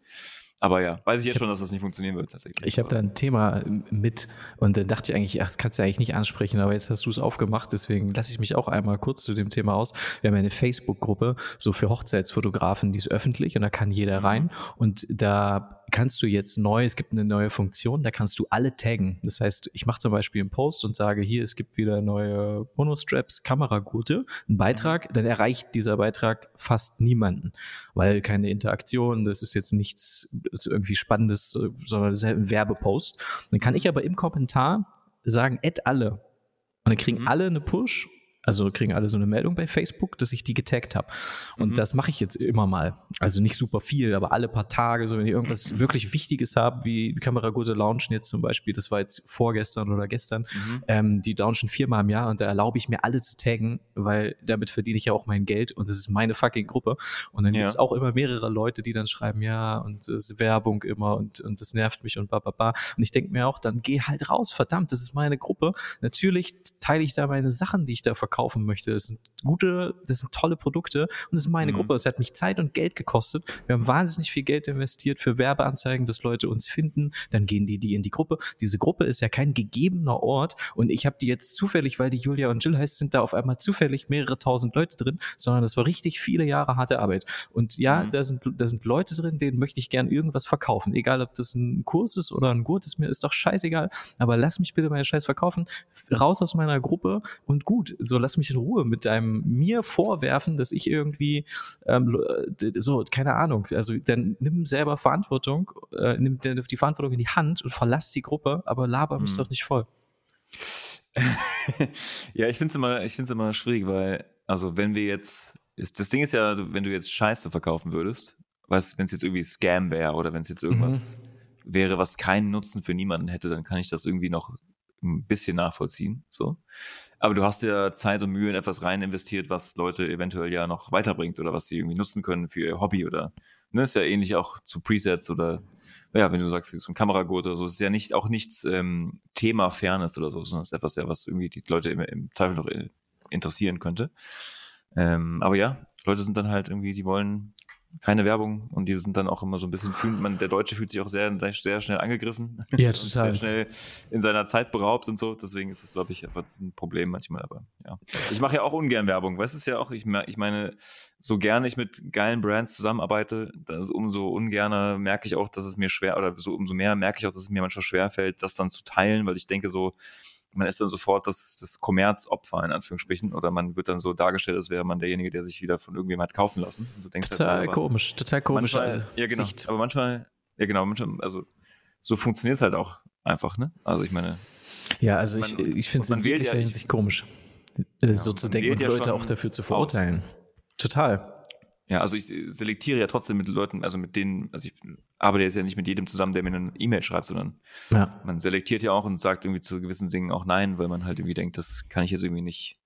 Aber ja, weiß ich jetzt ich schon, dass das nicht funktionieren wird tatsächlich. Ich habe da ein Thema mit und dann dachte ich eigentlich, ach, das kannst du eigentlich nicht ansprechen, aber jetzt hast du es aufgemacht, deswegen lasse ich mich auch einmal kurz zu dem Thema aus. Wir haben eine Facebook-Gruppe, so für Hochzeitsfotografen, die ist öffentlich und da kann jeder mhm. rein und da kannst du jetzt neu, es gibt eine neue Funktion, da kannst du alle taggen. Das heißt, ich mache zum Beispiel einen Post und sage, hier, es gibt wieder neue Monostraps, Kameragurte, einen Beitrag, mhm. dann erreicht dieser Beitrag fast niemanden, weil keine Interaktion, das ist jetzt nichts irgendwie Spannendes, sondern das ist halt ein Werbepost. Dann kann ich aber im Kommentar sagen, add alle. Und dann kriegen mhm. alle eine Push also kriegen alle so eine Meldung bei Facebook, dass ich die getaggt habe. Und mhm. das mache ich jetzt immer mal. Also nicht super viel, aber alle paar Tage, so wenn ich irgendwas wirklich Wichtiges habe, wie Kameragurte launchen jetzt zum Beispiel, das war jetzt vorgestern oder gestern, mhm. ähm, die launchen viermal im Jahr und da erlaube ich mir alle zu taggen, weil damit verdiene ich ja auch mein Geld und das ist meine fucking Gruppe. Und dann ja. gibt es auch immer mehrere Leute, die dann schreiben, ja, und es ist Werbung immer und, und das nervt mich und ba, ba, ba. Und ich denke mir auch, dann geh halt raus, verdammt, das ist meine Gruppe. Natürlich teile ich da meine Sachen, die ich da verkaufe verkaufen möchte. Das sind gute, das sind tolle Produkte und das ist meine mhm. Gruppe. Es hat mich Zeit und Geld gekostet. Wir haben wahnsinnig viel Geld investiert für Werbeanzeigen, dass Leute uns finden. Dann gehen die die in die Gruppe. Diese Gruppe ist ja kein gegebener Ort und ich habe die jetzt zufällig, weil die Julia und Jill heißt, sind da auf einmal zufällig mehrere tausend Leute drin, sondern das war richtig viele Jahre harte Arbeit. Und ja, mhm. da sind da sind Leute drin, denen möchte ich gern irgendwas verkaufen, egal ob das ein Kurs ist oder ein Gurt ist mir ist doch scheißegal. Aber lass mich bitte meine Scheiß verkaufen, raus aus meiner Gruppe und gut. So lass mich in Ruhe mit deinem mir vorwerfen, dass ich irgendwie ähm, so, keine Ahnung, also dann nimm selber Verantwortung, äh, nimm die Verantwortung in die Hand und verlass die Gruppe, aber laber mich mhm. doch nicht voll. [LAUGHS] ja, ich finde es immer, immer schwierig, weil, also wenn wir jetzt, ist, das Ding ist ja, wenn du jetzt Scheiße verkaufen würdest, was, wenn es jetzt irgendwie Scam wäre oder wenn es jetzt irgendwas mhm. wäre, was keinen Nutzen für niemanden hätte, dann kann ich das irgendwie noch ein bisschen nachvollziehen. So. Aber du hast ja Zeit und Mühe in etwas rein investiert, was Leute eventuell ja noch weiterbringt oder was sie irgendwie nutzen können für ihr Hobby oder ne, ist ja ähnlich auch zu Presets oder ja, wenn du sagst, ein Kameragurt oder so, ist ja nicht auch nichts ähm, Thema Fairness oder so, sondern ist etwas, ja, was irgendwie die Leute im, im Zweifel noch interessieren könnte. Ähm, aber ja, Leute sind dann halt irgendwie, die wollen keine Werbung und die sind dann auch immer so ein bisschen fühlen, man, der Deutsche fühlt sich auch sehr, sehr schnell angegriffen. Ja, [LAUGHS] total. Sehr schnell in seiner Zeit beraubt und so. Deswegen ist es, glaube ich, einfach ein Problem manchmal. Aber ja. Ich mache ja auch ungern Werbung. Weißt du ja auch, ich, ich meine, so gerne ich mit geilen Brands zusammenarbeite, umso ungerner merke ich auch, dass es mir schwer, oder so umso mehr merke ich auch, dass es mir manchmal schwer fällt, das dann zu teilen, weil ich denke so, man ist dann sofort das, das Kommerzopfer in Anführungsstrichen oder man wird dann so dargestellt, als wäre man derjenige, der sich wieder von irgendjemandem hat kaufen lassen. Und du denkst halt total halt, komisch, total komisch. Manchmal, also, ja, genau. Sicht. Aber manchmal, ja genau, manchmal, also so funktioniert es halt auch einfach, ne? Also ich meine. Ja, also man, ich, ich finde es in jeglicher ja, Hinsicht komisch, äh, ja, so zu denken und Leute auch dafür zu verurteilen. Aus. Total. Ja, also ich selektiere ja trotzdem mit Leuten, also mit denen, also ich arbeite jetzt ja nicht mit jedem zusammen, der mir eine E-Mail schreibt, sondern ja. man selektiert ja auch und sagt irgendwie zu gewissen Dingen auch Nein, weil man halt irgendwie denkt, das kann ich jetzt irgendwie nicht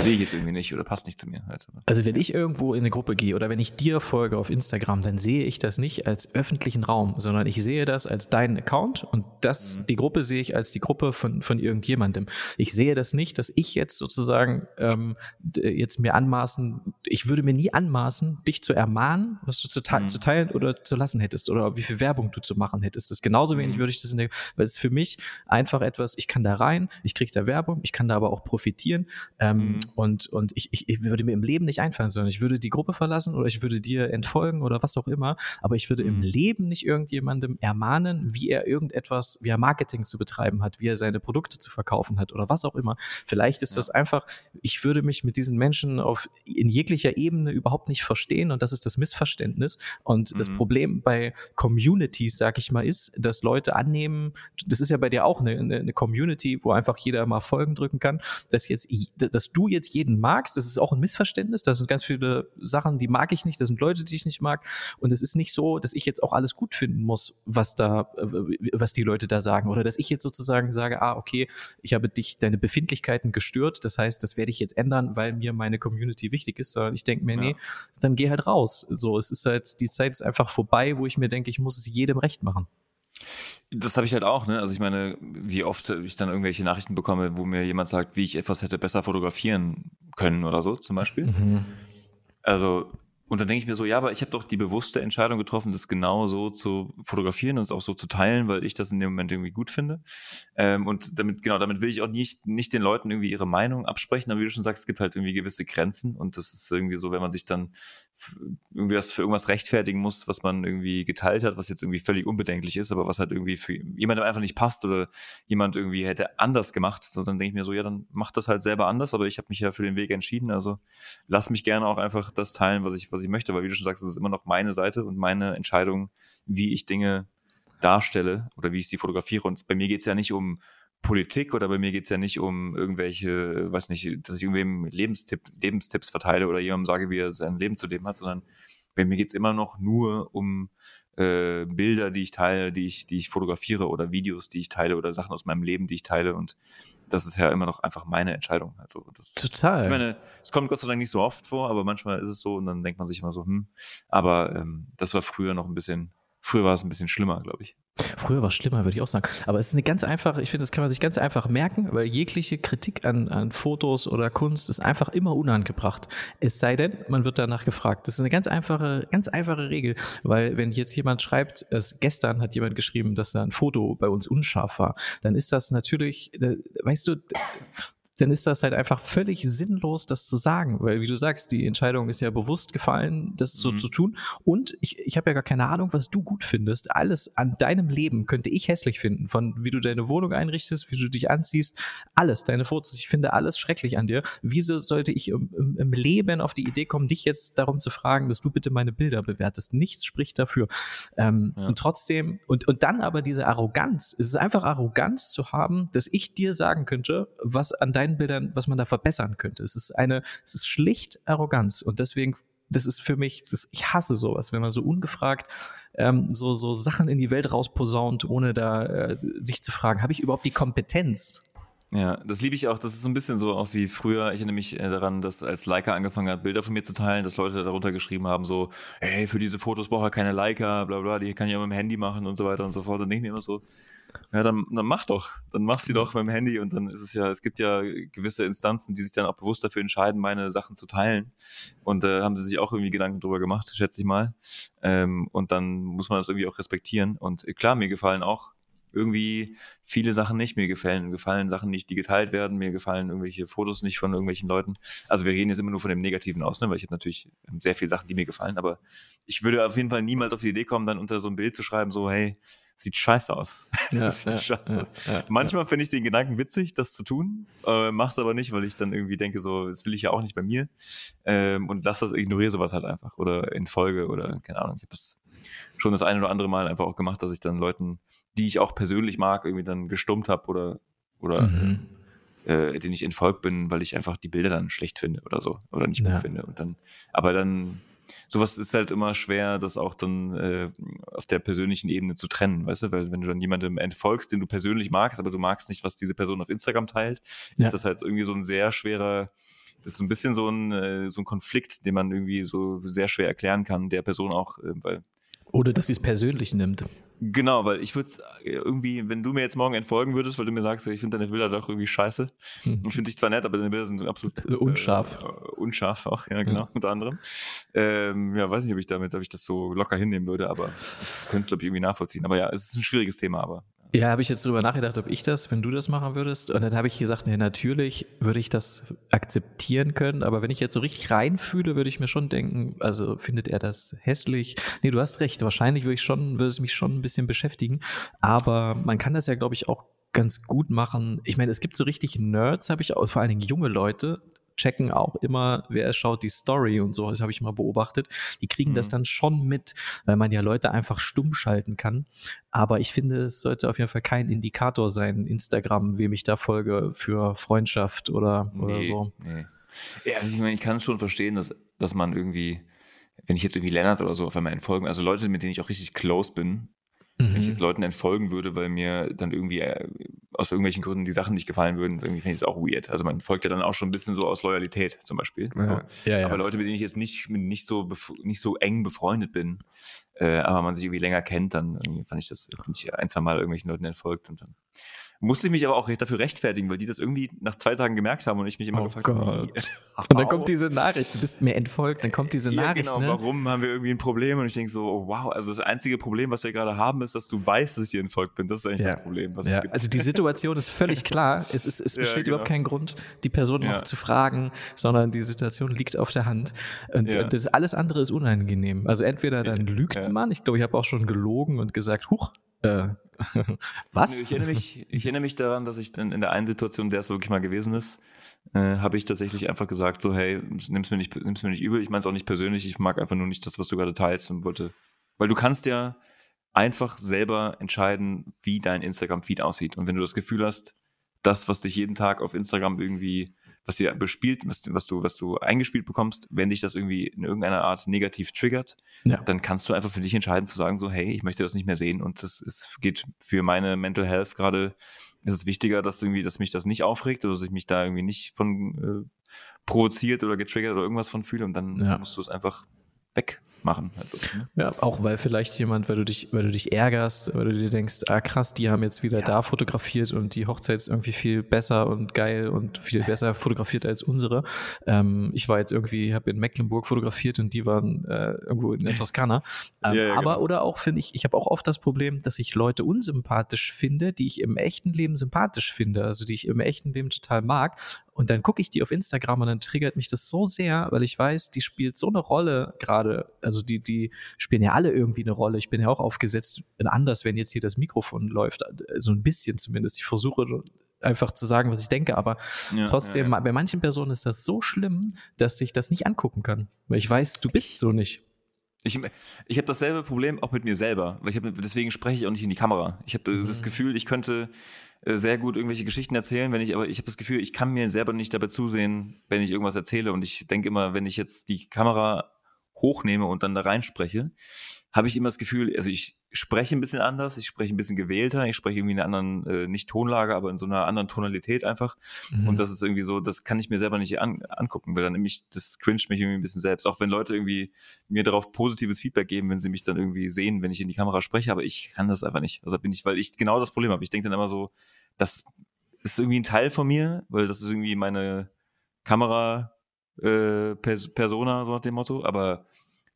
sehe ich jetzt irgendwie nicht oder passt nicht zu mir. Halt. Also wenn ich irgendwo in eine Gruppe gehe oder wenn ich dir folge auf Instagram, dann sehe ich das nicht als öffentlichen Raum, sondern ich sehe das als deinen Account und das, mhm. die Gruppe sehe ich als die Gruppe von, von irgendjemandem. Ich sehe das nicht, dass ich jetzt sozusagen ähm, jetzt mir anmaßen, ich würde mir nie anmaßen, dich zu ermahnen, was du zu, te mhm. zu teilen oder zu lassen hättest oder wie viel Werbung du zu machen hättest. Das genauso wenig mhm. würde ich das in der, weil es für mich einfach etwas, ich kann da rein, ich kriege da Werbung, ich kann da aber auch profitieren. Ähm, mhm und und ich, ich, ich würde mir im Leben nicht einfallen, sondern ich würde die Gruppe verlassen oder ich würde dir entfolgen oder was auch immer, aber ich würde mhm. im Leben nicht irgendjemandem ermahnen, wie er irgendetwas, wie er Marketing zu betreiben hat, wie er seine Produkte zu verkaufen hat oder was auch immer. Vielleicht ist ja. das einfach, ich würde mich mit diesen Menschen auf in jeglicher Ebene überhaupt nicht verstehen und das ist das Missverständnis. Und mhm. das Problem bei Communities, sag ich mal, ist, dass Leute annehmen, das ist ja bei dir auch eine, eine Community, wo einfach jeder mal Folgen drücken kann, dass jetzt, dass du jetzt jeden magst, das ist auch ein Missverständnis. Da sind ganz viele Sachen, die mag ich nicht, das sind Leute, die ich nicht mag. Und es ist nicht so, dass ich jetzt auch alles gut finden muss, was da, was die Leute da sagen. Oder dass ich jetzt sozusagen sage, ah, okay, ich habe dich, deine Befindlichkeiten gestört. Das heißt, das werde ich jetzt ändern, weil mir meine Community wichtig ist. Sondern ich denke mir, ja. nee, dann geh halt raus. So, es ist halt, die Zeit ist einfach vorbei, wo ich mir denke, ich muss es jedem recht machen. Das habe ich halt auch, ne? Also ich meine, wie oft ich dann irgendwelche Nachrichten bekomme, wo mir jemand sagt, wie ich etwas hätte besser fotografieren können oder so, zum Beispiel. Mhm. Also und dann denke ich mir so, ja, aber ich habe doch die bewusste Entscheidung getroffen, das genau so zu fotografieren und es auch so zu teilen, weil ich das in dem Moment irgendwie gut finde. Ähm, und damit, genau, damit will ich auch nicht, nicht den Leuten irgendwie ihre Meinung absprechen, aber wie du schon sagst, es gibt halt irgendwie gewisse Grenzen. Und das ist irgendwie so, wenn man sich dann irgendwie was für irgendwas rechtfertigen muss, was man irgendwie geteilt hat, was jetzt irgendwie völlig unbedenklich ist, aber was halt irgendwie für jemandem einfach nicht passt oder jemand irgendwie hätte anders gemacht, so dann denke ich mir so, ja, dann mach das halt selber anders, aber ich habe mich ja für den Weg entschieden, also lass mich gerne auch einfach das teilen, was ich, was ich möchte, weil wie du schon sagst, das ist immer noch meine Seite und meine Entscheidung, wie ich Dinge darstelle oder wie ich sie fotografiere. Und bei mir geht es ja nicht um Politik oder bei mir geht es ja nicht um irgendwelche, weiß nicht, dass ich irgendwem Lebenstipp, Lebenstipps verteile oder jemandem sage, wie er sein Leben zu leben hat, sondern bei mir geht es immer noch nur um äh, Bilder, die ich teile, die ich, die ich fotografiere oder Videos, die ich teile oder Sachen aus meinem Leben, die ich teile. Und das ist ja immer noch einfach meine Entscheidung. Also das, Total. Ich meine, es kommt Gott sei Dank nicht so oft vor, aber manchmal ist es so und dann denkt man sich immer so, hm. Aber ähm, das war früher noch ein bisschen Früher war es ein bisschen schlimmer, glaube ich. Früher war es schlimmer, würde ich auch sagen. Aber es ist eine ganz einfache, ich finde, das kann man sich ganz einfach merken, weil jegliche Kritik an, an Fotos oder Kunst ist einfach immer unangebracht. Es sei denn, man wird danach gefragt. Das ist eine ganz einfache, ganz einfache Regel, weil wenn jetzt jemand schreibt, es, gestern hat jemand geschrieben, dass da ein Foto bei uns unscharf war, dann ist das natürlich, äh, weißt du, dann ist das halt einfach völlig sinnlos, das zu sagen, weil wie du sagst, die Entscheidung ist ja bewusst gefallen, das so mhm. zu tun. Und ich, ich habe ja gar keine Ahnung, was du gut findest. Alles an deinem Leben könnte ich hässlich finden, von wie du deine Wohnung einrichtest, wie du dich anziehst, alles, deine Fotos. Ich finde alles schrecklich an dir. Wieso sollte ich im, im, Leben auf die Idee kommen, dich jetzt darum zu fragen, dass du bitte meine Bilder bewertest? Nichts spricht dafür. Ähm, ja. Und trotzdem, und, und dann aber diese Arroganz, es ist einfach Arroganz zu haben, dass ich dir sagen könnte, was an deinem Bildern, was man da verbessern könnte. Es ist eine, es ist schlicht Arroganz und deswegen das ist für mich, ist, ich hasse sowas, wenn man so ungefragt ähm, so, so Sachen in die Welt rausposaunt, ohne da äh, sich zu fragen, habe ich überhaupt die Kompetenz? Ja, das liebe ich auch. Das ist so ein bisschen so auch wie früher. Ich erinnere mich äh, daran, dass als Leica angefangen hat, Bilder von mir zu teilen, dass Leute darunter geschrieben haben, so, hey, für diese Fotos braucht er keine Leica, bla bla, die kann ich ja mit dem Handy machen und so weiter und so fort. Und denke mir immer so, ja, dann, dann mach doch. Dann mach sie doch beim Handy und dann ist es ja, es gibt ja gewisse Instanzen, die sich dann auch bewusst dafür entscheiden, meine Sachen zu teilen. Und äh, haben sie sich auch irgendwie Gedanken drüber gemacht, schätze ich mal. Ähm, und dann muss man das irgendwie auch respektieren. Und klar, mir gefallen auch irgendwie viele Sachen nicht. Mir gefallen, gefallen Sachen nicht, die geteilt werden. Mir gefallen irgendwelche Fotos nicht von irgendwelchen Leuten. Also wir reden jetzt immer nur von dem Negativen aus, ne? weil ich habe natürlich sehr viele Sachen, die mir gefallen. Aber ich würde auf jeden Fall niemals auf die Idee kommen, dann unter so ein Bild zu schreiben, so hey, sieht scheiße aus. [LAUGHS] Ja, sieht ja, scheiße ja, aus. Manchmal finde ich den Gedanken witzig, das zu tun, äh, mach's aber nicht, weil ich dann irgendwie denke, so, das will ich ja auch nicht bei mir. Ähm, und lass das, ignoriere sowas halt einfach. Oder in Folge oder keine Ahnung. Ich habe das schon das eine oder andere Mal einfach auch gemacht, dass ich dann Leuten, die ich auch persönlich mag, irgendwie dann gestummt habe oder, oder mhm. äh, denen ich entfolgt bin, weil ich einfach die Bilder dann schlecht finde oder so. Oder nicht gut finde. Und dann, aber dann sowas ist halt immer schwer, das auch dann äh, auf der persönlichen Ebene zu trennen, weißt du? Weil wenn du dann jemandem entfolgst, den du persönlich magst, aber du magst nicht, was diese Person auf Instagram teilt, ja. ist das halt irgendwie so ein sehr schwerer, das ist so ein bisschen so ein, äh, so ein Konflikt, den man irgendwie so sehr schwer erklären kann, der Person auch, äh, weil oder dass sie es persönlich nimmt. Genau, weil ich würde irgendwie, wenn du mir jetzt morgen entfolgen würdest, weil du mir sagst, ich finde deine Bilder doch irgendwie scheiße. Hm. Ich finde dich zwar nett, aber deine Bilder sind absolut äh, unscharf. Äh, unscharf auch, ja, genau, ja. unter anderem. Ähm, ja, weiß nicht, ob ich damit, ob ich das so locker hinnehmen würde, aber ich könnte es, glaube ich, irgendwie nachvollziehen. Aber ja, es ist ein schwieriges Thema, aber Ja, habe ich jetzt drüber nachgedacht, ob ich das, wenn du das machen würdest. Und dann habe ich gesagt, nee, natürlich würde ich das akzeptieren können. Aber wenn ich jetzt so richtig reinfühle, würde ich mir schon denken, also findet er das hässlich? Nee, du hast recht. Wahrscheinlich würde ich schon, würde es mich schon ein bisschen beschäftigen. Aber man kann das ja, glaube ich, auch ganz gut machen. Ich meine, es gibt so richtig Nerds, habe ich auch, vor allen Dingen junge Leute, checken auch immer, wer schaut die Story und so, das habe ich mal beobachtet. Die kriegen mhm. das dann schon mit, weil man ja Leute einfach stumm schalten kann. Aber ich finde, es sollte auf jeden Fall kein Indikator sein, Instagram, wem ich da folge für Freundschaft oder, nee, oder so. Nee. Ja, also ich meine, ich kann schon verstehen, dass, dass man irgendwie, wenn ich jetzt irgendwie Lennart oder so auf einmal entfolgen, also Leute, mit denen ich auch richtig close bin, Mhm. Wenn ich jetzt Leuten entfolgen würde, weil mir dann irgendwie äh, aus irgendwelchen Gründen die Sachen nicht gefallen würden, irgendwie finde ich es auch weird. Also man folgt ja dann auch schon ein bisschen so aus Loyalität zum Beispiel. Ja. So. Ja, ja. Aber Leute, mit denen ich jetzt nicht, nicht, so, nicht so eng befreundet bin, äh, aber man sich irgendwie länger kennt, dann fand ich das, bin ich ein, zwei Mal irgendwelchen Leuten entfolgt und dann musste ich mich aber auch dafür rechtfertigen, weil die das irgendwie nach zwei Tagen gemerkt haben und ich mich immer oh gefragt habe. [LAUGHS] Und dann kommt diese Nachricht, du bist mir entfolgt, dann kommt diese Nachricht. Ja, genau, ne? warum haben wir irgendwie ein Problem? Und ich denke so, oh, wow, also das einzige Problem, was wir gerade haben, ist, dass du weißt, dass ich dir entfolgt bin. Das ist eigentlich ja. das Problem. ja. Also die Situation ist völlig [LAUGHS] klar. Es, ist, es besteht genau. überhaupt keinen Grund, die Person noch zu fragen, sondern die Situation liegt auf der Hand. Und, und das alles andere ist unangenehm. Also entweder dann lügt man, ich glaube, ich habe auch schon gelogen und gesagt, huch, äh, [LAUGHS] was? Ich erinnere, mich, ich erinnere mich daran, dass ich in, in der einen Situation, der es wirklich mal gewesen ist, äh, habe ich tatsächlich einfach gesagt, so hey, nimm's mir nicht, nimm's mir nicht übel, ich meine es auch nicht persönlich, ich mag einfach nur nicht das, was du gerade teilst und wollte, weil du kannst ja einfach selber entscheiden, wie dein Instagram-Feed aussieht. Und wenn du das Gefühl hast, das, was dich jeden Tag auf Instagram irgendwie was dir bespielt, was, was, du, was du eingespielt bekommst, wenn dich das irgendwie in irgendeiner Art negativ triggert, ja. dann kannst du einfach für dich entscheiden zu sagen, so, hey, ich möchte das nicht mehr sehen und das ist, geht für meine Mental Health gerade, ist es wichtiger, dass irgendwie, dass mich das nicht aufregt oder dass ich mich da irgendwie nicht von äh, provoziert oder getriggert oder irgendwas von fühle und dann ja. musst du es einfach weg machen. Also, ne? Ja, auch weil vielleicht jemand, weil du dich, weil du dich ärgerst, weil du dir denkst, ah krass, die haben jetzt wieder ja. da fotografiert und die Hochzeit ist irgendwie viel besser und geil und viel besser fotografiert als unsere. Ähm, ich war jetzt irgendwie, habe in Mecklenburg fotografiert und die waren äh, irgendwo in der [LAUGHS] Toskana. Ähm, ja, ja, aber genau. oder auch finde ich, ich habe auch oft das Problem, dass ich Leute unsympathisch finde, die ich im echten Leben sympathisch finde, also die ich im echten Leben total mag und dann gucke ich die auf Instagram und dann triggert mich das so sehr, weil ich weiß, die spielt so eine Rolle gerade. Also die, die spielen ja alle irgendwie eine Rolle. Ich bin ja auch aufgesetzt, anders, wenn jetzt hier das Mikrofon läuft, so ein bisschen zumindest. Ich versuche einfach zu sagen, was ich denke, aber ja, trotzdem, ja, ja. bei manchen Personen ist das so schlimm, dass ich das nicht angucken kann, weil ich weiß, du bist so nicht. Ich, ich habe dasselbe Problem auch mit mir selber, weil ich hab, deswegen spreche ich auch nicht in die Kamera. Ich habe mhm. das Gefühl, ich könnte äh, sehr gut irgendwelche Geschichten erzählen, wenn ich, aber ich habe das Gefühl, ich kann mir selber nicht dabei zusehen, wenn ich irgendwas erzähle. Und ich denke immer, wenn ich jetzt die Kamera hochnehme und dann da reinspreche, habe ich immer das Gefühl, also ich spreche ein bisschen anders, ich spreche ein bisschen gewählter, ich spreche irgendwie in einer anderen, äh, nicht Tonlage, aber in so einer anderen Tonalität einfach. Mhm. Und das ist irgendwie so, das kann ich mir selber nicht an, angucken, weil dann nämlich, das cringe mich irgendwie ein bisschen selbst. Auch wenn Leute irgendwie mir darauf positives Feedback geben, wenn sie mich dann irgendwie sehen, wenn ich in die Kamera spreche, aber ich kann das einfach nicht. Also bin ich, weil ich genau das Problem habe. Ich denke dann immer so, das ist irgendwie ein Teil von mir, weil das ist irgendwie meine Kamera äh, Persona, so nach dem Motto, aber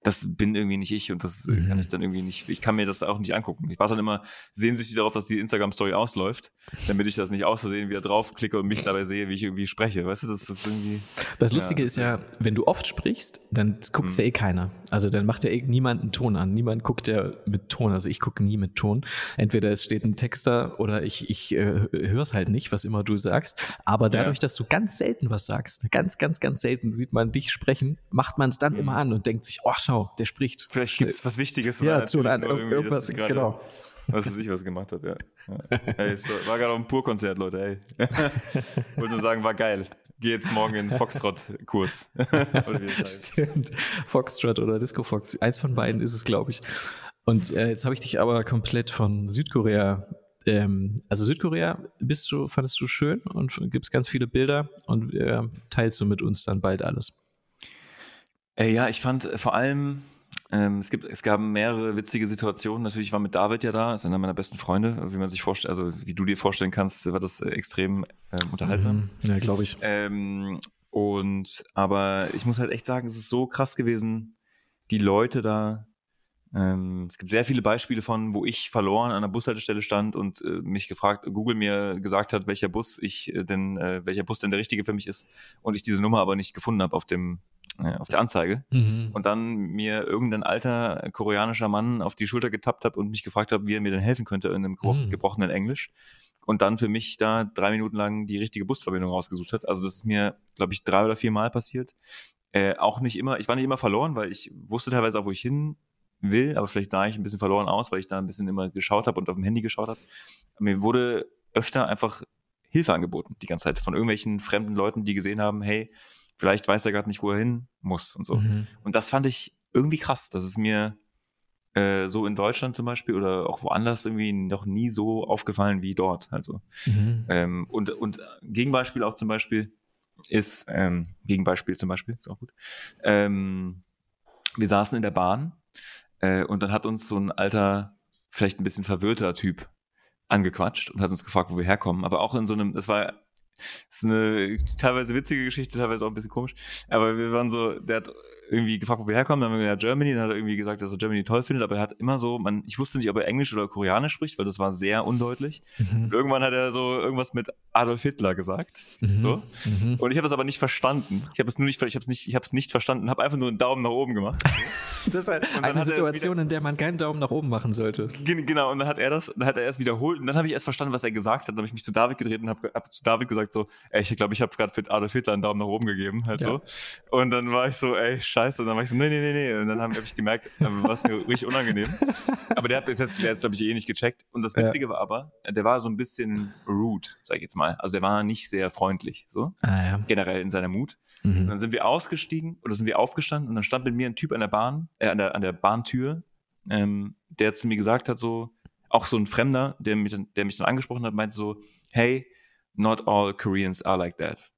das bin irgendwie nicht ich und das mhm. kann ich dann irgendwie nicht, ich kann mir das auch nicht angucken. Ich warte dann immer sehnsüchtig darauf, dass die Instagram-Story ausläuft, damit ich das nicht auszusehen wieder draufklicke und mich dabei sehe, wie ich irgendwie spreche. Weißt du, das ist irgendwie. Das Lustige ja, ist ja, wenn du oft sprichst, dann guckt es mhm. ja eh keiner. Also dann macht ja eh niemand einen Ton an. Niemand guckt ja mit Ton. Also ich gucke nie mit Ton. Entweder es steht ein Texter oder ich, ich äh, höre es halt nicht, was immer du sagst. Aber dadurch, ja. dass du ganz selten was sagst, ganz, ganz, ganz selten sieht man dich sprechen, macht man es dann mhm. immer an und denkt sich, oh, schau, schau, der spricht. Vielleicht gibt es was Wichtiges. Ja, zu nein, irgendwas, grade, genau. Was weiß ich, was gemacht hat, ja. ja. Hey, so, war gerade auf einem Pur-Konzert, Leute, ey. Wollte nur sagen, war geil. Geh jetzt morgen in Foxtrot-Kurs. [LAUGHS] Stimmt. Foxtrot oder Disco Fox. Eins von beiden ist es, glaube ich. Und äh, jetzt habe ich dich aber komplett von Südkorea ähm, also Südkorea bist du, fandest du schön und gibt es ganz viele Bilder und äh, teilst du mit uns dann bald alles. Äh, ja, ich fand äh, vor allem, ähm, es, gibt, es gab mehrere witzige Situationen. Natürlich war mit David ja da, ist einer meiner besten Freunde, wie man sich vorstellt, also wie du dir vorstellen kannst, war das äh, extrem äh, unterhaltsam. Mhm. Ja, glaube ich. Ähm, und aber ich muss halt echt sagen, es ist so krass gewesen, die Leute da Ähm, es gibt sehr viele Beispiele von, wo ich verloren an einer Bushaltestelle stand und äh, mich gefragt, Google mir gesagt hat, welcher Bus ich äh, denn, äh, welcher Bus denn der richtige für mich ist und ich diese Nummer aber nicht gefunden habe auf dem äh, auf der Anzeige mhm. und dann mir irgendein alter koreanischer Mann auf die Schulter getappt hat und mich gefragt hat, wie er mir denn helfen könnte in einem mhm. gebrochenen Englisch und dann für mich da drei Minuten lang die richtige Busverbindung rausgesucht hat. Also das ist mir, glaube ich, drei oder vier Mal passiert. Äh, auch nicht immer, ich war nicht immer verloren, weil ich wusste teilweise auch, wo ich hin will, aber vielleicht sah ich ein bisschen verloren aus, weil ich da ein bisschen immer geschaut habe und auf dem Handy geschaut habe. Mir wurde öfter einfach Hilfe angeboten, die ganze Zeit, von irgendwelchen fremden Leuten, die gesehen haben, hey, vielleicht weiß er gerade nicht, wo er hin muss und so. Mhm. Und das fand ich irgendwie krass, dass es mir äh, so in Deutschland zum Beispiel oder auch woanders irgendwie noch nie so aufgefallen wie dort. Also mhm. ähm, und und Gegenbeispiel auch zum Beispiel ist ähm, Gegenbeispiel zum Beispiel ist auch gut. Ähm, wir saßen in der Bahn äh, und dann hat uns so ein alter, vielleicht ein bisschen verwirrter Typ angequatscht und hat uns gefragt, wo wir herkommen. Aber auch in so einem, das war das ist eine teilweise witzige Geschichte, teilweise auch ein bisschen komisch. Aber wir waren so, der hat irgendwie gefragt, wo wir herkommen. Dann haben wir gesagt, Germany. Dann hat er irgendwie gesagt, dass er Germany toll findet. Aber er hat immer so, man, ich wusste nicht, ob er Englisch oder Koreanisch spricht, weil das war sehr undeutlich. Mhm. Irgendwann hat er so irgendwas mit Adolf Hitler gesagt. Mhm. So. Mhm. Und ich habe es aber nicht verstanden. Ich habe es nur nicht, ich habe es nicht, ich habe es nicht verstanden. Habe einfach nur einen Daumen nach oben gemacht. [LAUGHS] das ist eine, eine Situation, wieder, in der man keinen Daumen nach oben machen sollte. Genau. Und dann hat er das, dann hat er erst wiederholt. Und dann habe ich erst verstanden, was er gesagt hat. Dann habe ich mich zu David gedreht und habe hab zu David gesagt so, ey, ich glaube, ich habe gerade für Adolf Hitler einen Daumen nach oben gegeben, halt ja. so. Und dann war ich so, ey, scheiße. Und dann war ich so, nee, nee, nee, nee. Und dann habe hab ich gemerkt, war es mir richtig unangenehm. Aber der hat bis jetzt, jetzt habe ich eh nicht gecheckt. Und das Witzige ja. war aber, der war so ein bisschen rude, sag ich jetzt mal. Also der war nicht sehr freundlich, so. Ah, ja. Generell in seiner Mut. Mhm. Und dann sind wir ausgestiegen oder sind wir aufgestanden und dann stand mit mir ein Typ an der Bahn, äh, an der, an der Bahntür, ähm, der zu mir gesagt hat, so, auch so ein Fremder, der mich, der mich dann angesprochen hat, meinte so, hey, not all Koreans are like that.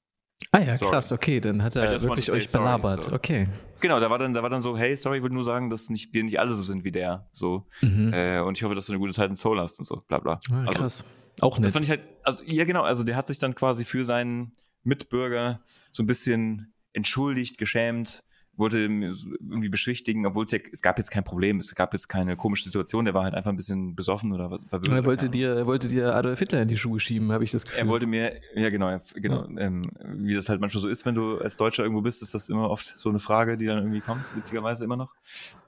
Ah ja, sorry. krass, okay, dann hat er wirklich euch belabert, sorry. okay. Genau, da war dann, da war dann so, hey, sorry, ich würde nur sagen, dass nicht, wir nicht alle so sind wie der, so. Mhm. Äh, und ich hoffe, dass du eine gute Zeit in Soul hast und so, bla bla. Ah, also, krass. Auch nett. Das fand ich halt, also, ja genau, also der hat sich dann quasi für seinen Mitbürger so ein bisschen entschuldigt, geschämt, wollte irgendwie beschwichtigen, obwohl es ja, es gab jetzt kein Problem, es gab jetzt keine komische Situation, der war halt einfach ein bisschen besoffen oder was verwirrt. Er wollte dir, er wollte dir Adolf Hitler in die Schuhe schieben, habe ich das Gefühl. Er wollte mir, ja genau, genau, ja. Ähm, wie das halt manchmal so ist, wenn du als Deutscher irgendwo bist, ist das immer oft so eine Frage, die dann irgendwie kommt, witzigerweise immer noch.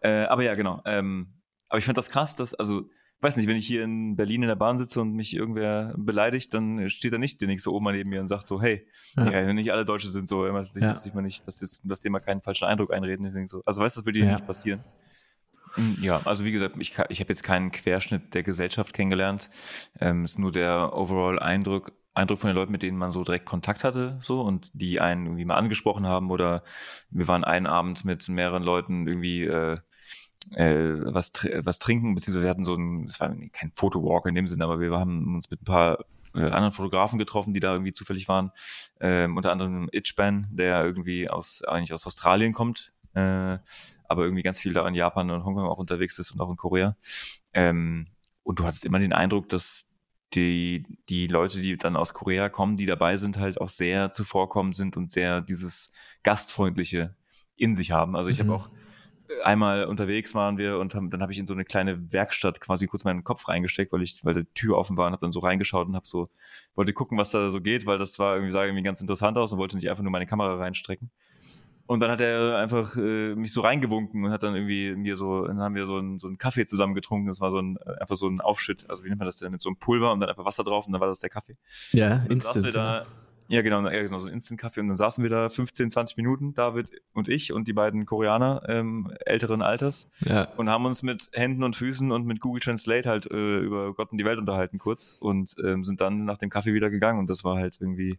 Äh, aber ja, genau. Ähm, aber ich fand das krass, dass, also weiß nicht, wenn ich hier in Berlin in der Bahn sitze und mich irgendwer beleidigt, dann steht da nicht der nächste Oma neben mir und sagt so, hey, ja. Ja, nicht alle Deutsche sind so, immer, ja. dass, man nicht, dass das, das Thema keinen falschen Eindruck einreden. Ich so, also weißt du, das würde hier ja. nicht passieren. Hm, ja, also wie gesagt, ich, ich habe jetzt keinen Querschnitt der Gesellschaft kennengelernt. Ähm, ist nur der overall Eindruck, Eindruck von den Leuten, mit denen man so direkt Kontakt hatte, so und die einen irgendwie mal angesprochen haben oder wir waren einen Abend mit mehreren Leuten irgendwie äh, äh, was, was trinken, beziehungsweise wir hatten so ein, es war kein Fotowalk in dem Sinne, aber wir haben uns mit ein paar äh, anderen Fotografen getroffen, die da irgendwie zufällig waren. Ähm, unter anderem Itchban, der irgendwie aus, eigentlich aus Australien kommt, äh, aber irgendwie ganz viel da in Japan und Hongkong auch unterwegs ist und auch in Korea. Ähm, und du hattest immer den Eindruck, dass die, die Leute, die dann aus Korea kommen, die dabei sind, halt auch sehr zuvorkommend sind und sehr dieses Gastfreundliche in sich haben. Also ich mhm. habe auch einmal unterwegs waren wir und haben, dann habe ich in so eine kleine Werkstatt quasi kurz meinen Kopf reingesteckt, weil ich, weil die Tür offen war und habe dann so reingeschaut und habe so, wollte gucken, was da so geht, weil das war irgendwie, sah irgendwie ganz interessant aus und wollte nicht einfach nur meine Kamera reinstrecken. Und dann hat er einfach äh, mich so reingewunken und hat dann irgendwie mir so, dann haben wir so einen, so einen Kaffee zusammen getrunken. Das war so ein, einfach so ein Aufschütt, also wie nennt man das denn, mit so einem Pulver und dann einfach Wasser drauf und dann war das der Kaffee. Ja, instant. Da, ja, genau, ja, genau, so ein Instant-Kaffee. Und dann saßen wir da 15, 20 Minuten, David und ich und die beiden Koreaner ähm, älteren Alters ja. und haben uns mit Händen und Füßen und mit Google Translate halt äh, über Gott und die Welt unterhalten kurz und ähm, sind dann nach dem Kaffee wieder gegangen. Und das war halt irgendwie,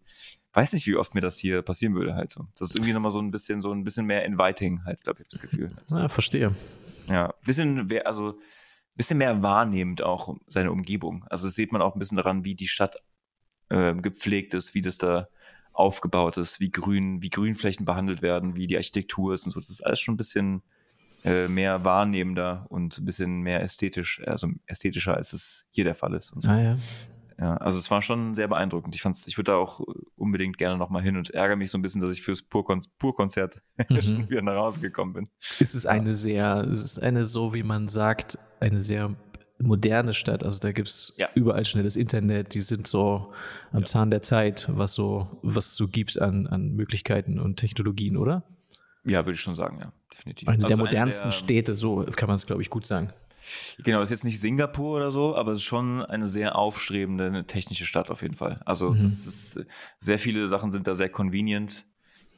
weiß nicht, wie oft mir das hier passieren würde halt so. Das ist irgendwie nochmal so ein bisschen, so ein bisschen mehr inviting halt, glaube ich, das Gefühl. Also, ja, verstehe. Ja, bisschen, also bisschen mehr wahrnehmend auch seine Umgebung. Also das sieht man auch ein bisschen daran, wie die Stadt äh, gepflegt ist, wie das da aufgebaut ist, wie grün, wie Grünflächen behandelt werden, wie die Architektur ist und so. Das ist alles schon ein bisschen äh, mehr wahrnehmender und ein bisschen mehr ästhetisch, also ästhetischer, als es hier der Fall ist. Und so. Ah, ja. ja. Also es war schon sehr beeindruckend. Ich fand's, ich würde da auch unbedingt gerne nochmal hin und ärgere mich so ein bisschen, dass ich fürs Pur-Konzert [LAUGHS] mhm. schon wieder nach Hause gekommen bin. Ist es eine sehr, ist es eine so, wie man sagt, eine sehr moderne Stadt. Also da gibt es ja. überall schnelles Internet, die sind so am ja. Zahn der Zeit, was so, was es so gibt an, an Möglichkeiten und Technologien, oder? Ja, würde ich schon sagen, ja, definitiv. Eine also der modernsten eine der, Städte, so kann man es, glaube ich, gut sagen. Genau, ist jetzt nicht Singapur oder so, aber es ist schon eine sehr aufstrebende technische Stadt auf jeden Fall. Also mhm. das ist, sehr viele Sachen sind da sehr convenient.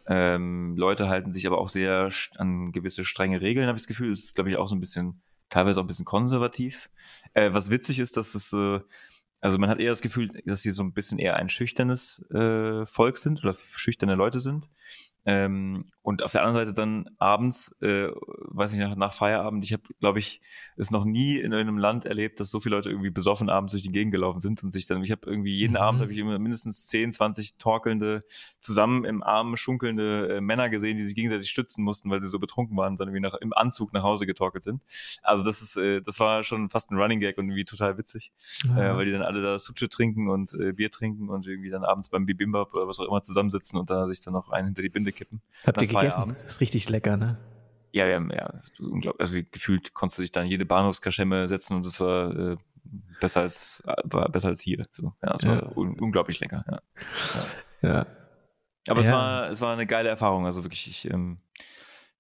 Ähm, Leute halten sich aber auch sehr an gewisse strenge Regeln, habe ich das Gefühl. Das ist, glaube ich, auch so ein bisschen teilweise auch ein bisschen konservativ. Äh, was witzig ist, dass es äh, also man hat eher das Gefühl, dass sie so ein bisschen eher ein schüchternes äh, Volk sind oder schüchterne Leute sind. Ähm, und auf der anderen Seite dann abends, äh, weiß ich nach, nach Feierabend, ich habe, glaube ich, es noch nie in einem Land erlebt, dass so viele Leute irgendwie besoffen abends durch die Gegend gelaufen sind und sich dann, ich habe irgendwie jeden mhm. Abend habe ich immer mindestens 10, 20 torkelnde, zusammen im Arm schunkelnde äh, Männer gesehen, die sich gegenseitig stützen mussten, weil sie so betrunken waren und dann irgendwie nach, im Anzug nach Hause getorkelt sind. Also das ist, äh, das war schon fast ein Running Gag und irgendwie total witzig, ja. äh, weil die dann alle da Suche trinken und äh, Bier trinken und irgendwie dann abends beim Bibimbap oder was auch immer zusammensitzen und da sich dann noch einen hinter die Binde kippen. Habt ihr gegessen? Das ist richtig lecker, ne? Ja, ja, ja. Unglaublich. Also gefühlt konntest du dich dann jede Bahnhofskaschemme setzen und das war äh, besser als war besser als hier. So, ja, es ja. war un unglaublich lecker. Ja. ja. ja. Aber es war es war eine geile Erfahrung. Also wirklich, ich ähm,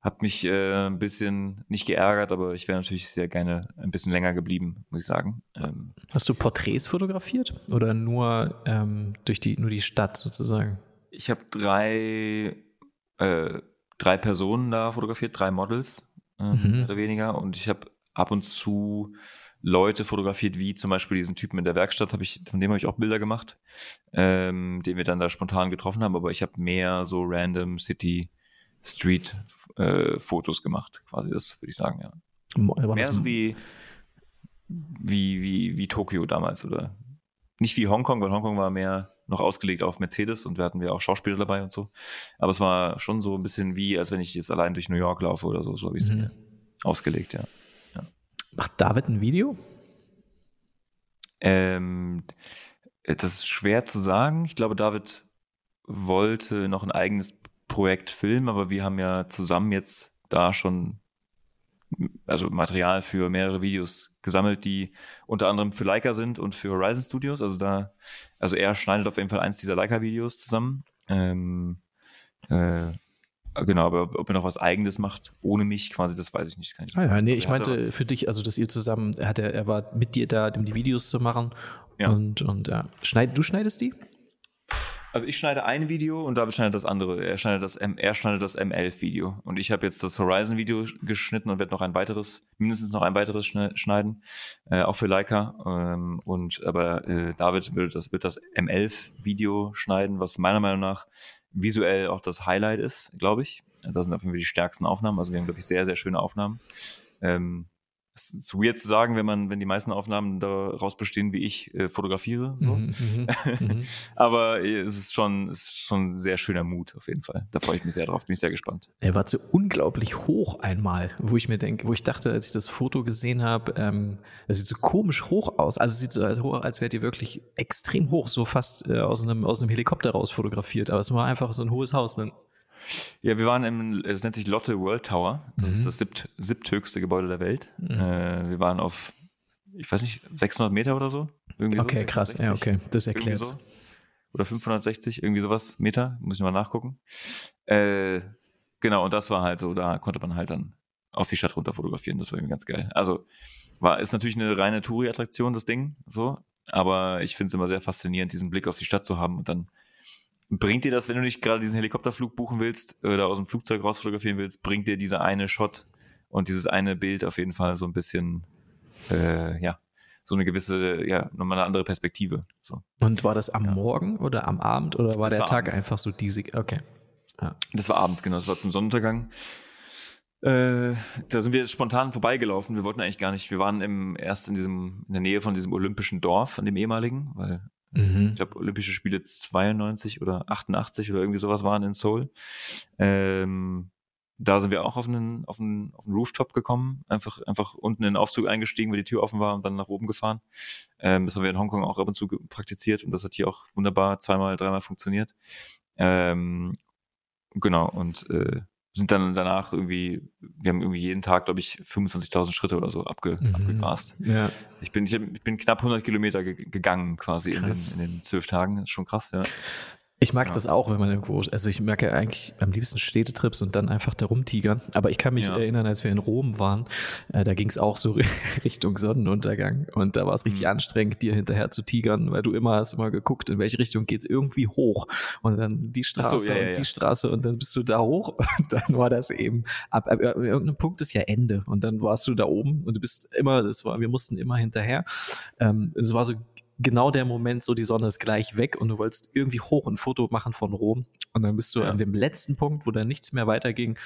habe mich äh, ein bisschen nicht geärgert, aber ich wäre natürlich sehr gerne ein bisschen länger geblieben, muss ich sagen. Ähm, Hast du Porträts fotografiert oder nur ähm, durch die nur die Stadt sozusagen? Ich habe drei äh, drei Personen da fotografiert, drei Models, äh, mhm. mehr oder weniger. Und ich habe ab und zu Leute fotografiert, wie zum Beispiel diesen Typen in der Werkstatt, hab ich, von dem habe ich auch Bilder gemacht, ähm, den wir dann da spontan getroffen haben, aber ich habe mehr so random City Street äh, Fotos gemacht, quasi, das würde ich sagen, ja. War mehr so wie, wie, wie, wie Tokio damals, oder? Nicht wie Hongkong, weil Hongkong war mehr noch ausgelegt auf Mercedes und wir hatten wir auch Schauspieler dabei und so. Aber es war schon so ein bisschen wie, als wenn ich jetzt allein durch New York laufe oder so, so habe ich es mhm. ausgelegt, ja. ja. Macht David ein Video? Ähm, das ist schwer zu sagen. Ich glaube, David wollte noch ein eigenes Projekt filmen, aber wir haben ja zusammen jetzt da schon also Material für mehrere Videos gesammelt, die unter anderem für Leica sind und für Horizon Studios. Also da, also er schneidet auf jeden Fall eins dieser Leica-Videos zusammen. Ähm, äh, Genau, aber ob er noch was Eigenes macht, ohne mich quasi, das weiß ich nicht. Kann ich ah, ja, nee, ich meinte für dich, also dass ihr zusammen, er, hat, er war mit dir da, um die Videos zu machen. Ja. Und, und ja. Schneid, du schneidest die? Also ich schneide ein Video und David schneidet das andere. Er schneidet das, M, er schneidet das M11-Video. Und ich habe jetzt das Horizon-Video geschnitten und werde noch ein weiteres, mindestens noch ein weiteres schneiden, äh, auch für Leica. Ähm, und aber äh, David wird das, wird das M11-Video schneiden, was meiner Meinung nach visuell auch das Highlight ist, glaube ich. Das sind auf jeden Fall die stärksten Aufnahmen. Also wir haben, glaube ich, sehr, sehr schöne Aufnahmen. Ähm, es ist weird zu sagen, wenn man, wenn die meisten Aufnahmen daraus bestehen, wie ich äh, fotografiere. So. Mhm, mhm. [LAUGHS] Aber äh, es ist schon, es ist schon ein sehr schöner Mut auf jeden Fall. Da freue ich mich sehr drauf, bin ich sehr gespannt. Er war so unglaublich hoch einmal, wo ich mir denke, wo ich dachte, als ich das Foto gesehen habe, ähm, das sieht so komisch hoch aus. Also es sieht so als, als wärt ihr wirklich extrem hoch, so fast äh, aus, einem, aus einem Helikopter raus fotografiert. Aber es war einfach so ein hohes Haus. Ne? Ja, wir waren im, es nennt sich Lotte World Tower. Das mhm. ist das siebt, siebthöchste Gebäude der Welt. Mhm. Äh, wir waren auf, ich weiß nicht, 600 Meter oder so. Irgendwie okay, so, krass. Ja, okay, das erklärt so. Oder 560, irgendwie sowas Meter. Muss ich mal nachgucken. Äh, genau, und das war halt so, da konnte man halt dann auf die Stadt runter fotografieren. Das war irgendwie ganz geil. Also, war, ist natürlich eine reine Touri-Attraktion, das Ding, so. Aber ich finde es immer sehr faszinierend, diesen Blick auf die Stadt zu haben und dann Bringt dir das, wenn du nicht gerade diesen Helikopterflug buchen willst oder aus dem Flugzeug raus fotografieren willst, bringt dir dieser eine Shot und dieses eine Bild auf jeden Fall so ein bisschen, äh, ja, so eine gewisse, ja, nochmal eine andere Perspektive. So. Und war das am ja. Morgen oder am Abend oder war das der war Tag abends. einfach so diesig? Okay. Ja. Das war abends, genau. Das war zum Sonnenuntergang. Äh, da sind wir spontan vorbeigelaufen. Wir wollten eigentlich gar nicht. Wir waren im, erst in diesem, in der Nähe von diesem olympischen Dorf, von dem ehemaligen, weil Mhm. Ich glaube, Olympische Spiele 92 oder 88 oder irgendwie sowas waren in Seoul. Ähm, da sind wir auch auf einen, auf einen, auf einen Rooftop gekommen, einfach, einfach unten in den Aufzug eingestiegen, weil die Tür offen war und dann nach oben gefahren. Ähm, das haben wir in Hongkong auch ab und zu praktiziert und das hat hier auch wunderbar zweimal, dreimal funktioniert. Ähm, genau, und äh, sind dann danach irgendwie, wir haben irgendwie jeden Tag, glaube ich, 25.000 Schritte oder so abge, mhm. abgegrast. Ja. Ich bin, ich, bin knapp 100 Kilometer gegangen quasi in den, in den zwölf Tagen. Das ist schon krass, ja. Ich mag ja. das auch, wenn man irgendwo, also ich merke eigentlich am liebsten Städtetrips und dann einfach da rumtigern. Aber ich kann mich ja. erinnern, als wir in Rom waren, äh, da ging es auch so [LAUGHS] Richtung Sonnenuntergang und da war es richtig mhm. anstrengend, dir hinterher zu tigern, weil du immer hast immer geguckt, in welche Richtung geht's irgendwie hoch und dann die Straße so, ja, und die Straße und dann bist du da hoch [LAUGHS] und dann war das eben ab, ab, ab irgendeinem Punkt ist ja Ende und dann warst du da oben und du bist immer, das war, wir mussten immer hinterher. Ähm, es war so genau der Moment, so die Sonne ist gleich weg und du wolltest irgendwie hoch ein Foto machen von Rom. Und dann bist du ja. an dem letzten Punkt, wo da nichts mehr weiterging,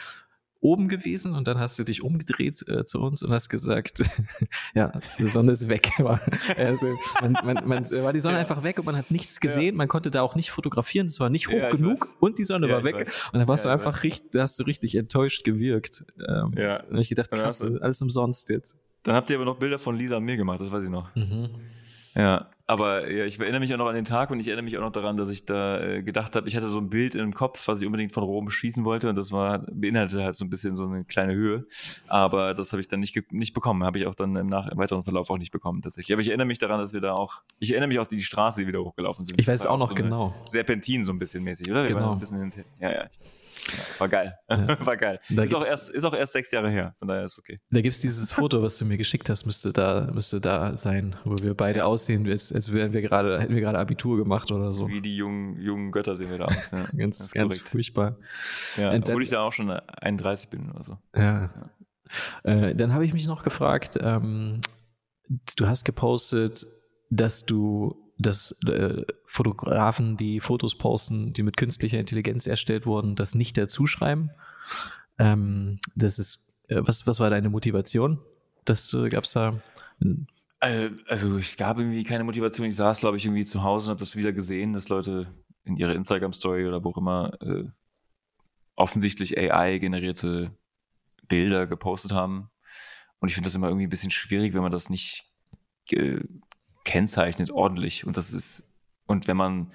oben gewesen und dann hast du dich umgedreht äh, zu uns und hast gesagt, [LAUGHS] ja, die Sonne ist weg. [LAUGHS] also, man, man, man, war die Sonne ja. einfach weg und man hat nichts gesehen, ja. man konnte da auch nicht fotografieren, es war nicht hoch ja, genug und die Sonne war weg. Weiß. Und dann warst du einfach richtig, da hast du richtig enttäuscht gewirkt. Ähm, ja. Und ich gedacht, krass, alles umsonst jetzt. Dann habt ihr aber noch Bilder von Lisa und mir gemacht, das weiß ich noch. Mhm. Ja, aber ja, ich erinnere mich auch noch an den Tag und ich erinnere mich auch noch daran, dass ich da äh, gedacht habe, ich hatte so ein Bild im Kopf, was ich unbedingt von Rom schießen wollte und das war beinhaltete halt so ein bisschen so eine kleine Höhe, aber das habe ich dann nicht nicht bekommen, habe ich auch dann im, nach, im weiteren Verlauf auch nicht bekommen tatsächlich. Aber ich erinnere mich daran, dass wir da auch, ich erinnere mich auch die Straße, die wieder hochgelaufen sind. Ich weiß auch noch so genau. Serpentin so ein bisschen mäßig, oder? Genau. Ja, ja. Ich weiß. War geil. Ja. [LAUGHS] War geil. ist auch, erst, ist auch erst sechs Jahre her, von daher ist okay. Da gibt es dieses Foto, was du mir geschickt hast, müsste da, müsste da sein, wo wir beide aussehen, als, als wären wir gerade, hätten wir gerade Abitur gemacht oder so. Wie die jungen, jungen Götter sehen wir da aus. Ja. [LAUGHS] ganz, ganz, furchtbar. Ja, obwohl ich da auch schon 31 bin oder so. Ja. Äh, dann habe ich mich noch gefragt, ähm, du hast gepostet, dass du dass äh, Fotografen, die Fotos posten, die mit künstlicher Intelligenz erstellt wurden, das nicht dazu schreiben. Ähm, das ist, äh, was, was war deine Motivation? Das äh, gab es da. Äh, also es gab irgendwie keine Motivation. Ich saß, glaube ich, irgendwie zu Hause und habe das wieder gesehen, dass Leute in ihrer Instagram-Story oder wo auch immer äh, offensichtlich AI-generierte Bilder gepostet haben. Und ich finde das immer irgendwie ein bisschen schwierig, wenn man das nicht kennzeichnet ordentlich. Und das ist, und wenn man,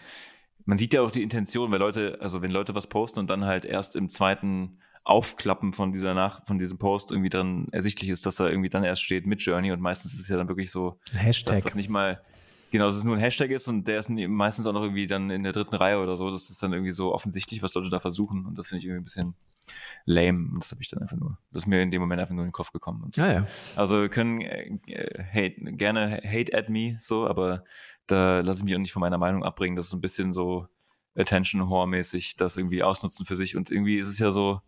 man sieht ja auch die Intention, weil Leute, also wenn Leute was posten und dann halt erst im zweiten Aufklappen von dieser Nach, von diesem Post irgendwie dann ersichtlich ist, dass da irgendwie dann erst steht mit Journey und meistens ist es ja dann wirklich so, Hashtag. dass das nicht mal, genau, dass es nur ein Hashtag ist und der ist meistens auch noch irgendwie dann in der dritten Reihe oder so. Das ist dann irgendwie so offensichtlich, was Leute da versuchen und das finde ich irgendwie ein bisschen lame. Und das habe ich dann einfach nur, das ist mir in dem Moment einfach nur in den Kopf gekommen. So. Ah, ja. Also wir können äh, hate, gerne hate at me, so, aber da lasse ich mich auch nicht von meiner Meinung abbringen. Das ist ein bisschen so Attention-Whore-mäßig, das irgendwie ausnutzen für sich. Und irgendwie ist es ja so,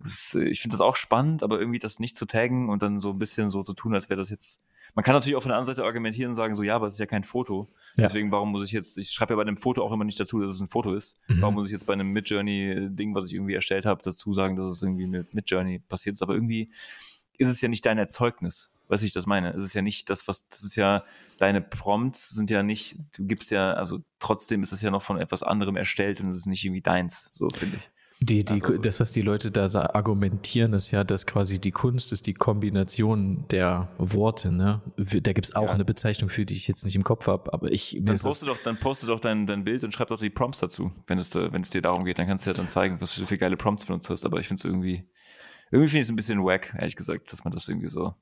ist, ich finde das auch spannend, aber irgendwie das nicht zu taggen und dann so ein bisschen so zu tun, als wäre das jetzt man kann natürlich auch von der anderen Seite argumentieren und sagen, so, ja, aber es ist ja kein Foto. Ja. Deswegen, warum muss ich jetzt, ich schreibe ja bei einem Foto auch immer nicht dazu, dass es ein Foto ist. Mhm. Warum muss ich jetzt bei einem Midjourney-Ding, was ich irgendwie erstellt habe, dazu sagen, dass es irgendwie mit Midjourney passiert ist? Aber irgendwie ist es ja nicht dein Erzeugnis. Weiß ich das meine? Es ist ja nicht das, was, das ist ja, deine Prompts sind ja nicht, du gibst ja, also trotzdem ist es ja noch von etwas anderem erstellt und es ist nicht irgendwie deins, so finde ich. Die, die, also, das, was die Leute da argumentieren, ist ja, dass quasi die Kunst ist die Kombination der Worte. Ne? Da gibt es auch ja. eine Bezeichnung für, die ich jetzt nicht im Kopf habe, aber ich. Dann poste doch, dann poste doch dein, dein Bild und schreib doch die Prompts dazu, wenn es, wenn es dir darum geht. Dann kannst du ja dann zeigen, was du für geile Prompts benutzt hast. Aber ich finde es irgendwie, irgendwie finde ich es ein bisschen wack, ehrlich gesagt, dass man das irgendwie so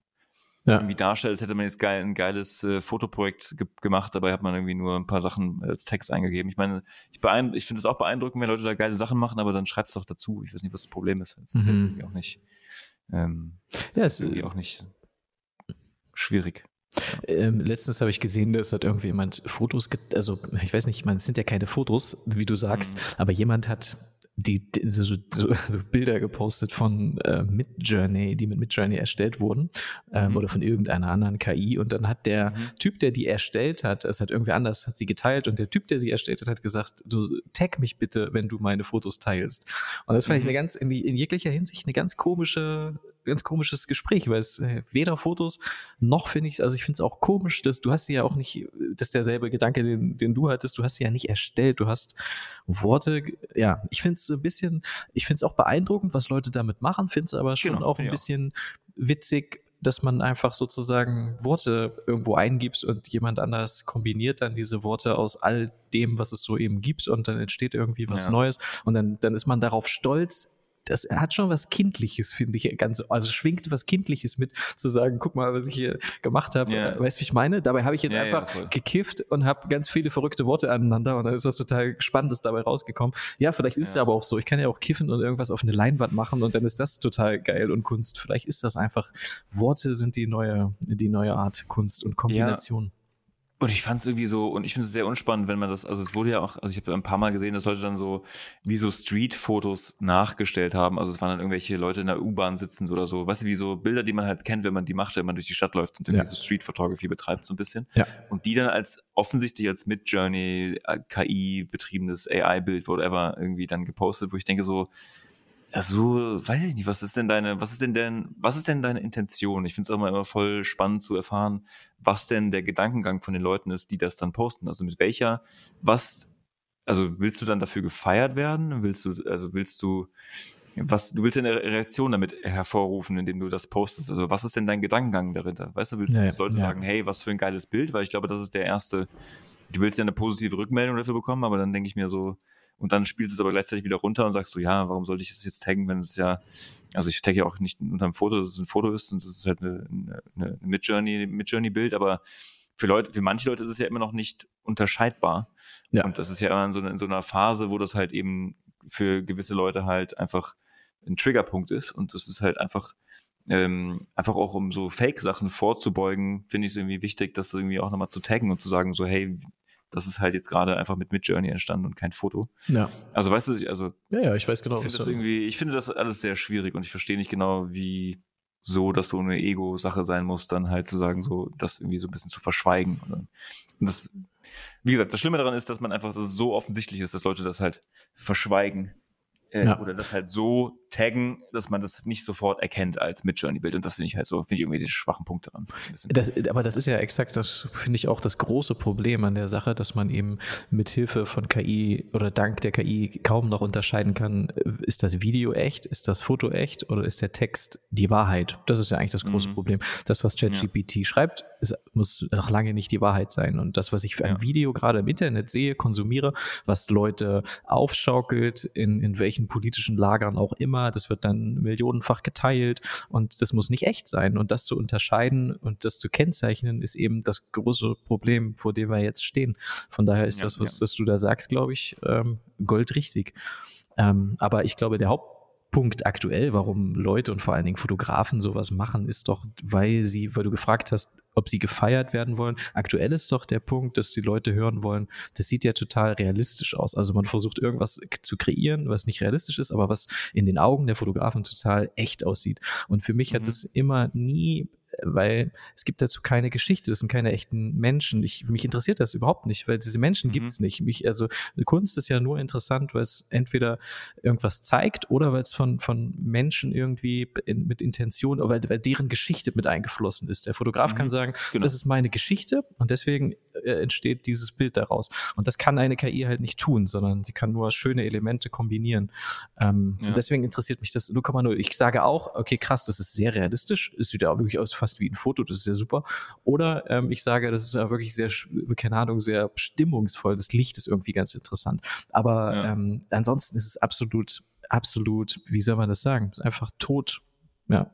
ja. irgendwie darstellt, als hätte man jetzt geil, ein geiles äh, Fotoprojekt ge gemacht, dabei hat man irgendwie nur ein paar Sachen als Text eingegeben. Ich meine, ich, ich finde es auch beeindruckend, wenn Leute da geile Sachen machen, aber dann schreibt es doch dazu. Ich weiß nicht, was das Problem ist. Das ist mhm. jetzt irgendwie auch nicht, ähm, ja, ist irgendwie auch nicht schwierig. Ähm, letztens habe ich gesehen, dass hat irgendwie jemand Fotos, also ich weiß nicht, ich meine, es sind ja keine Fotos, wie du sagst, mhm. aber jemand hat die, die so, so, so, Bilder gepostet von äh, Midjourney, die mit Midjourney erstellt wurden ähm, mhm. oder von irgendeiner anderen KI und dann hat der mhm. Typ, der die erstellt hat, es hat irgendwie anders, hat sie geteilt und der Typ, der sie erstellt hat, hat gesagt, du tag mich bitte, wenn du meine Fotos teilst. Und das fand mhm. ich eine ganz, in, in jeglicher Hinsicht eine ganz komische ganz komisches Gespräch, weil es äh, weder Fotos noch finde ich, also ich finde es auch komisch, dass du hast sie ja auch nicht, das ist derselbe Gedanke, den, den du hattest, du hast sie ja nicht erstellt, du hast Worte, ja, ich finde es ein bisschen, ich finde es auch beeindruckend, was Leute damit machen, finde es aber schon genau, auch ein bisschen witzig, dass man einfach sozusagen Worte irgendwo eingibt und jemand anders kombiniert dann diese Worte aus all dem, was es so eben gibt und dann entsteht irgendwie was ja. Neues und dann, dann ist man darauf stolz, das hat schon was Kindliches, finde ich. Ganz, also schwingt was Kindliches mit, zu sagen, guck mal, was ich hier gemacht habe. Yeah. Weißt du, wie ich meine? Dabei habe ich jetzt ja, einfach ja, gekifft und habe ganz viele verrückte Worte aneinander und dann ist was total Spannendes dabei rausgekommen. Ja, vielleicht ist ja. es aber auch so. Ich kann ja auch kiffen und irgendwas auf eine Leinwand machen und dann ist das total geil und Kunst. Vielleicht ist das einfach, Worte sind die neue, die neue Art Kunst und Kombination. Und ich fand es irgendwie so, und ich finde es sehr unspannend, wenn man das, also es wurde ja auch, also ich habe ein paar Mal gesehen, dass Leute dann so wie so Street-Fotos nachgestellt haben. Also es waren dann irgendwelche Leute in der U-Bahn sitzend oder so. Weißt du, wie so Bilder, die man halt kennt, wenn man die macht, wenn man durch die Stadt läuft und irgendwie ja. so Street-Photography betreibt, so ein bisschen. Ja. Und die dann als offensichtlich als Mid-Journey, äh, KI betriebenes AI-Bild, whatever, irgendwie dann gepostet, wo ich denke so, also, weiß ich nicht, was ist denn deine, was ist denn denn, was ist denn deine Intention? Ich finde es auch immer, immer voll spannend zu erfahren, was denn der Gedankengang von den Leuten ist, die das dann posten. Also mit welcher, was, also willst du dann dafür gefeiert werden? Willst du, also willst du, was, du willst eine Reaktion damit hervorrufen, indem du das postest. Also was ist denn dein Gedankengang dahinter? Weißt du, willst du, dass Leute ja. sagen, hey, was für ein geiles Bild? Weil ich glaube, das ist der erste, du willst ja eine positive Rückmeldung dafür bekommen, aber dann denke ich mir so, und dann spielst du es aber gleichzeitig wieder runter und sagst so, ja, warum sollte ich es jetzt taggen, wenn es ja, also ich tagge ja auch nicht unter einem Foto, dass es ein Foto ist und das ist halt eine, eine, eine Mid-Journey, Mid-Journey-Bild, aber für Leute, für manche Leute ist es ja immer noch nicht unterscheidbar. Ja. Und das ist ja immer in so, in so einer Phase, wo das halt eben für gewisse Leute halt einfach ein Triggerpunkt ist und das ist halt einfach ähm, einfach auch um so Fake-Sachen vorzubeugen, finde ich es irgendwie wichtig, das irgendwie auch nochmal zu taggen und zu sagen so, hey, das ist halt jetzt gerade einfach mit Midjourney entstanden und kein Foto. Ja. Also weißt du, also ja, ja, ich weiß genau. Ich finde das irgendwie, ich finde das alles sehr schwierig und ich verstehe nicht genau, wie so, dass so eine Ego-Sache sein muss, dann halt zu sagen, so das irgendwie so ein bisschen zu verschweigen. Und das, wie gesagt, das Schlimme daran ist, dass man einfach, dass es so offensichtlich ist, dass Leute das halt verschweigen äh, ja. oder das halt so taggen, dass man das nicht sofort erkennt als Midjourney-Bild. Und das finde ich halt so, finde ich irgendwie den schwachen Punkt daran. Das, aber das ist ja exakt, das finde ich auch das große Problem an der Sache, dass man eben mit Hilfe von KI oder dank der KI kaum noch unterscheiden kann, ist das Video echt, ist das Foto echt oder ist der Text die Wahrheit? Das ist ja eigentlich das große mhm. Problem. Das, was ChatGPT ja. schreibt, ist, muss noch lange nicht die Wahrheit sein. Und das, was ich für ein ja. Video gerade im Internet sehe, konsumiere, was Leute aufschaukelt, in, in welchen politischen Lagern auch immer, das wird dann millionenfach geteilt und das muss nicht echt sein. Und das zu unterscheiden und das zu kennzeichnen, ist eben das große Problem, vor dem wir jetzt stehen. Von daher ist ja, das, was, ja. du da sagst, glaube ich, ähm, goldrichtig. Ähm, aber ich glaube, der Haupt Punkt aktuell, warum Leute und vor allen Dingen Fotografen sowas machen, ist doch, weil sie, weil du gefragt hast, ob sie gefeiert werden wollen. Aktuell ist doch der Punkt, dass die Leute hören wollen, das sieht ja total realistisch aus. Also man versucht irgendwas zu kreieren, was nicht realistisch ist, aber was in den Augen der Fotografen total echt aussieht. Und für mich mhm. hat es immer nie weil es gibt dazu keine Geschichte, das sind keine echten Menschen. Ich, mich interessiert das überhaupt nicht, weil diese Menschen mhm. gibt es nicht. Mich, also Kunst ist ja nur interessant, weil es entweder irgendwas zeigt oder weil es von, von Menschen irgendwie in, mit Intention, weil, weil deren Geschichte mit eingeflossen ist. Der Fotograf mhm. kann sagen, genau. das ist meine Geschichte und deswegen äh, entsteht dieses Bild daraus. Und das kann eine KI halt nicht tun, sondern sie kann nur schöne Elemente kombinieren. Ähm, ja. Deswegen interessiert mich das 0,0. Ich sage auch, okay, krass, das ist sehr realistisch. Es sieht ja auch wirklich aus fast wie ein Foto, das ist ja super. Oder ähm, ich sage, das ist ja wirklich sehr, keine Ahnung, sehr stimmungsvoll. Das Licht ist irgendwie ganz interessant. Aber ja. ähm, ansonsten ist es absolut, absolut, wie soll man das sagen? einfach tot. Ja.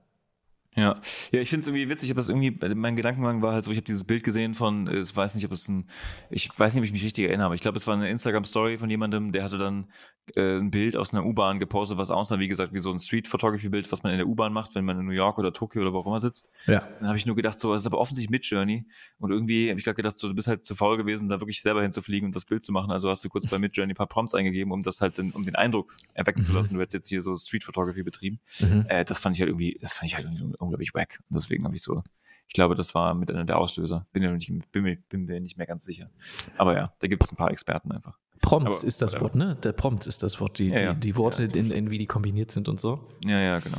Ja, ja, ich finde es irgendwie witzig, ich habe das irgendwie, mein Gedankengang war halt so, ich habe dieses Bild gesehen von, ich weiß nicht, ob es ein, ich weiß nicht, ob ich mich richtig erinnere, aber ich glaube, es war eine Instagram-Story von jemandem, der hatte dann äh, ein Bild aus einer U-Bahn gepostet, was aussah, wie gesagt, wie so ein Street-Photography-Bild, was man in der U-Bahn macht, wenn man in New York oder Tokio oder wo auch immer sitzt. Ja. Dann habe ich nur gedacht, so, es ist aber offensichtlich mit Journey und irgendwie habe ich gerade gedacht, so, du bist halt zu faul gewesen, da wirklich selber hinzufliegen und das Bild zu machen, also hast du kurz bei Mid Journey ein paar Prompts eingegeben, um das halt, in, um den Eindruck erwecken mhm. zu lassen, du hättest jetzt hier so Street-Photography betrieben. Mhm. Äh, das fand ich halt irgendwie, das fand ich halt irgendwie unglaublich wack. Und deswegen habe ich so, ich glaube, das war mit einer der Auslöser. Bin mir nicht, bin mir, bin mir nicht mehr ganz sicher. Aber ja, da gibt es ein paar Experten einfach. Prompts Aber, ist das Wort, ne? Der Prompt ist das Wort, die, ja, die, die Worte, ja, in, in, wie die kombiniert sind und so. Ja, ja, genau.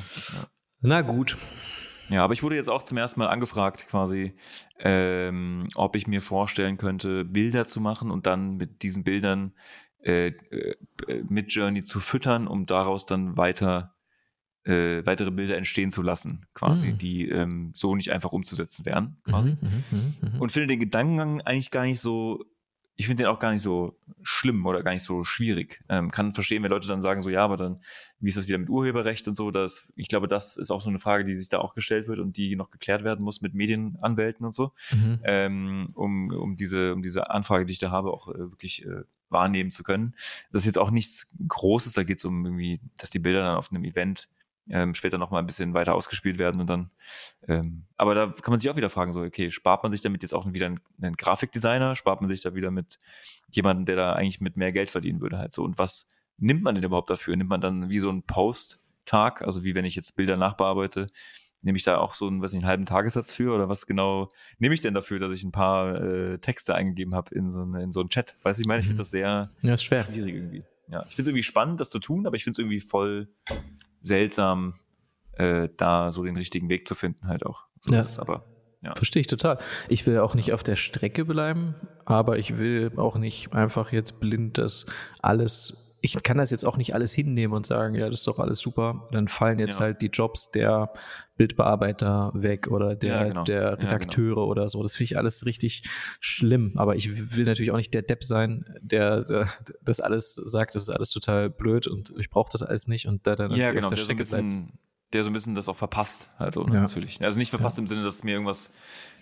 Na gut. Ja, aber ich wurde jetzt auch zum ersten Mal angefragt, quasi, ähm, ob ich mir vorstellen könnte, Bilder zu machen und dann mit diesen Bildern äh, äh, mit Journey zu füttern, um daraus dann weiter äh, weitere Bilder entstehen zu lassen, quasi, mhm. die ähm, so nicht einfach umzusetzen wären, quasi. Mhm, mh, mh, mh. Und finde den Gedankengang eigentlich gar nicht so ich finde den auch gar nicht so schlimm oder gar nicht so schwierig. Ähm, kann verstehen, wenn Leute dann sagen, so ja, aber dann, wie ist das wieder mit Urheberrecht und so? Das, ich glaube, das ist auch so eine Frage, die sich da auch gestellt wird und die noch geklärt werden muss mit Medienanwälten und so, mhm. ähm, um, um, diese, um diese Anfrage, die ich da habe, auch äh, wirklich äh, wahrnehmen zu können. Das ist jetzt auch nichts Großes, da geht es um irgendwie, dass die Bilder dann auf einem Event ähm, später nochmal ein bisschen weiter ausgespielt werden und dann, ähm, aber da kann man sich auch wieder fragen, so, okay, spart man sich damit jetzt auch wieder einen, einen Grafikdesigner, spart man sich da wieder mit jemandem, der da eigentlich mit mehr Geld verdienen würde halt so und was nimmt man denn überhaupt dafür? Nimmt man dann wie so einen Post-Tag, also wie wenn ich jetzt Bilder nachbearbeite, nehme ich da auch so einen, was nicht, einen halben Tagessatz für oder was genau nehme ich denn dafür, dass ich ein paar äh, Texte eingegeben habe in so, eine, in so einen Chat? Weiß ich meine, ich finde mhm. das sehr ja, ist schwer. schwierig irgendwie. Ja, ich finde es irgendwie spannend, das zu tun, aber ich finde es irgendwie voll seltsam, äh, da so den richtigen Weg zu finden, halt auch. So ja. Ist, aber ja. Verstehe ich total. Ich will auch nicht auf der Strecke bleiben, aber ich will auch nicht einfach jetzt blind das alles ich kann das jetzt auch nicht alles hinnehmen und sagen, ja, das ist doch alles super. Dann fallen jetzt ja. halt die Jobs der Bildbearbeiter weg oder der, ja, genau. der Redakteure ja, genau. oder so. Das finde ich alles richtig schlimm. Aber ich will natürlich auch nicht der Depp sein, der, der das alles sagt, das ist alles total blöd und ich brauche das alles nicht und da dann ja, genau, der so bisschen, Der so ein bisschen das auch verpasst, also ne, natürlich. Also nicht verpasst im Sinne, dass mir irgendwas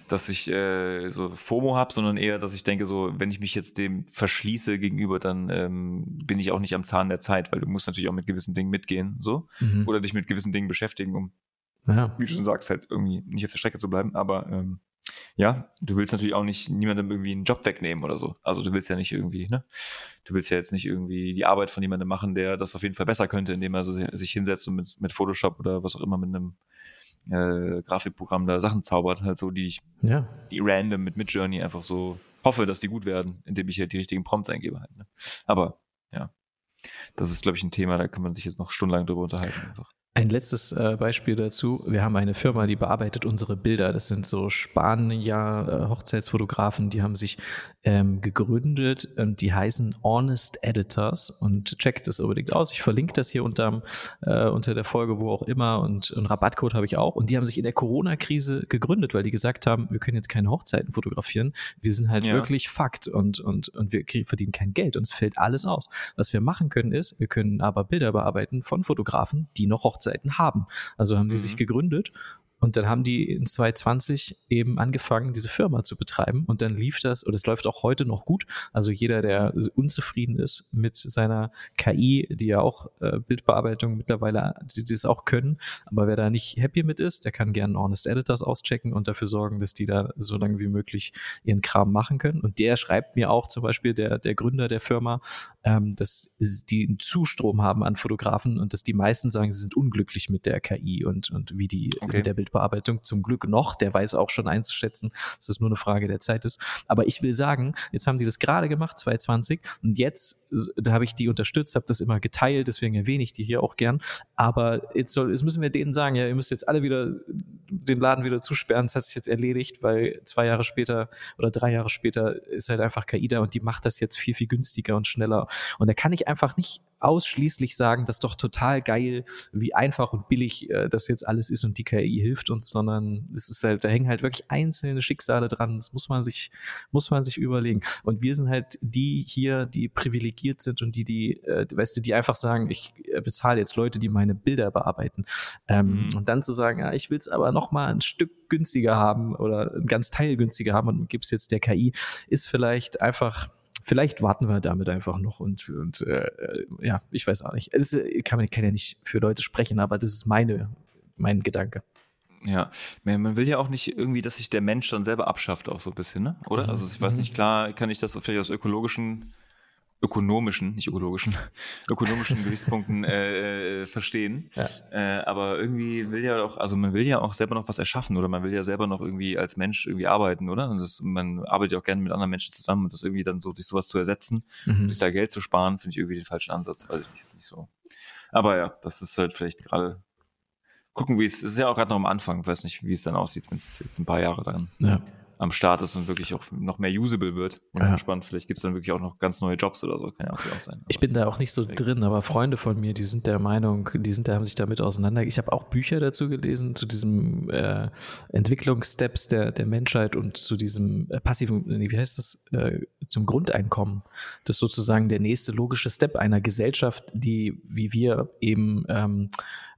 dass ich äh, so FOMO habe, sondern eher, dass ich denke, so, wenn ich mich jetzt dem verschließe gegenüber, dann ähm, bin ich auch nicht am Zahn der Zeit, weil du musst natürlich auch mit gewissen Dingen mitgehen, so. Mhm. Oder dich mit gewissen Dingen beschäftigen, um, ja. wie du schon sagst, halt irgendwie nicht auf der Strecke zu bleiben. Aber ähm, ja, du willst natürlich auch nicht niemandem irgendwie einen Job wegnehmen oder so. Also du willst ja nicht irgendwie, ne? Du willst ja jetzt nicht irgendwie die Arbeit von jemandem machen, der das auf jeden Fall besser könnte, indem er sich hinsetzt und mit, mit Photoshop oder was auch immer mit einem äh, Grafikprogramm da Sachen zaubert, halt so, die ich, ja. die random mit Midjourney einfach so hoffe, dass die gut werden, indem ich halt die richtigen Prompts eingebe halt. Ne? Aber ja, das ist, glaube ich, ein Thema, da kann man sich jetzt noch stundenlang drüber unterhalten einfach. Ein letztes äh, Beispiel dazu. Wir haben eine Firma, die bearbeitet unsere Bilder. Das sind so Spanier-Hochzeitsfotografen, die haben sich ähm, gegründet und die heißen Honest Editors und checkt das unbedingt aus. Ich verlinke das hier unter, äh, unter der Folge, wo auch immer und einen Rabattcode habe ich auch. Und die haben sich in der Corona-Krise gegründet, weil die gesagt haben, wir können jetzt keine Hochzeiten fotografieren. Wir sind halt ja. wirklich Fakt und, und, und wir verdienen kein Geld. Uns fällt alles aus. Was wir machen können ist, wir können aber Bilder bearbeiten von Fotografen, die noch Hochzeiten Hochzeiten haben. Also haben mhm. sich gegründet und dann haben die in 2020 eben angefangen, diese Firma zu betreiben. Und dann lief das, und es läuft auch heute noch gut. Also jeder, der unzufrieden ist mit seiner KI, die ja auch äh, Bildbearbeitung mittlerweile, die, die das auch können, aber wer da nicht happy mit ist, der kann gerne Honest Editors auschecken und dafür sorgen, dass die da so lange wie möglich ihren Kram machen können. Und der schreibt mir auch zum Beispiel, der, der Gründer der Firma, ähm, dass die einen Zustrom haben an Fotografen und dass die meisten sagen, sie sind unglücklich mit der KI und, und wie die okay. mit der Bild Bildbearbeitung zum Glück noch. Der weiß auch schon einzuschätzen, dass es nur eine Frage der Zeit ist. Aber ich will sagen, jetzt haben die das gerade gemacht, 2020, und jetzt, da habe ich die unterstützt, habe das immer geteilt, deswegen erwähne ich die hier auch gern. Aber jetzt, soll, jetzt müssen wir denen sagen, ja, ihr müsst jetzt alle wieder den Laden wieder zusperren, das hat sich jetzt erledigt, weil zwei Jahre später oder drei Jahre später ist halt einfach KI und die macht das jetzt viel, viel günstiger und schneller. Und da kann ich einfach nicht ausschließlich sagen, das ist doch total geil, wie einfach und billig äh, das jetzt alles ist und die KI hilft uns, sondern es ist halt, da hängen halt wirklich einzelne Schicksale dran. Das muss man sich, muss man sich überlegen. Und wir sind halt die hier, die privilegiert sind und die, die, äh, weißt du, die einfach sagen, ich äh, bezahle jetzt Leute, die meine Bilder bearbeiten. Ähm, mhm. Und dann zu sagen, ja, ich will es aber noch mal ein Stück günstiger haben oder ein ganz Teil günstiger haben und gib's jetzt der KI, ist vielleicht einfach vielleicht warten wir damit einfach noch und, und äh, ja, ich weiß auch nicht. Es kann, man kann ja nicht für Leute sprechen, aber das ist meine, mein Gedanke. Ja, man will ja auch nicht irgendwie, dass sich der Mensch dann selber abschafft, auch so ein bisschen, ne? Oder? Also ich weiß mhm. nicht, klar kann ich das vielleicht aus ökologischen ökonomischen, nicht ökologischen, [LAUGHS] ökonomischen Gesichtspunkten äh, äh, verstehen. Ja. Äh, aber irgendwie will ja auch, also man will ja auch selber noch was erschaffen oder man will ja selber noch irgendwie als Mensch irgendwie arbeiten, oder? Und das, man arbeitet ja auch gerne mit anderen Menschen zusammen und das irgendwie dann so durch sowas zu ersetzen, mhm. sich da Geld zu sparen, finde ich irgendwie den falschen Ansatz, weiß ich nicht, ist nicht so. Aber ja, das ist halt vielleicht gerade gucken, wie es, es ist ja auch gerade noch am Anfang, ich weiß nicht, wie es dann aussieht, wenn es jetzt ein paar Jahre dann ja am Start ist und wirklich auch noch mehr usable wird. Bin ja. gespannt, vielleicht gibt es dann wirklich auch noch ganz neue Jobs oder so, kann ja auch, sein. ich bin da auch nicht so drin, aber Freunde von mir, die sind der Meinung, die sind da, haben sich damit auseinander. Ich habe auch Bücher dazu gelesen, zu diesem äh, Entwicklungssteps der, der Menschheit und zu diesem äh, passiven, wie heißt das, äh, zum Grundeinkommen. Das ist sozusagen der nächste logische Step einer Gesellschaft, die, wie wir eben ähm,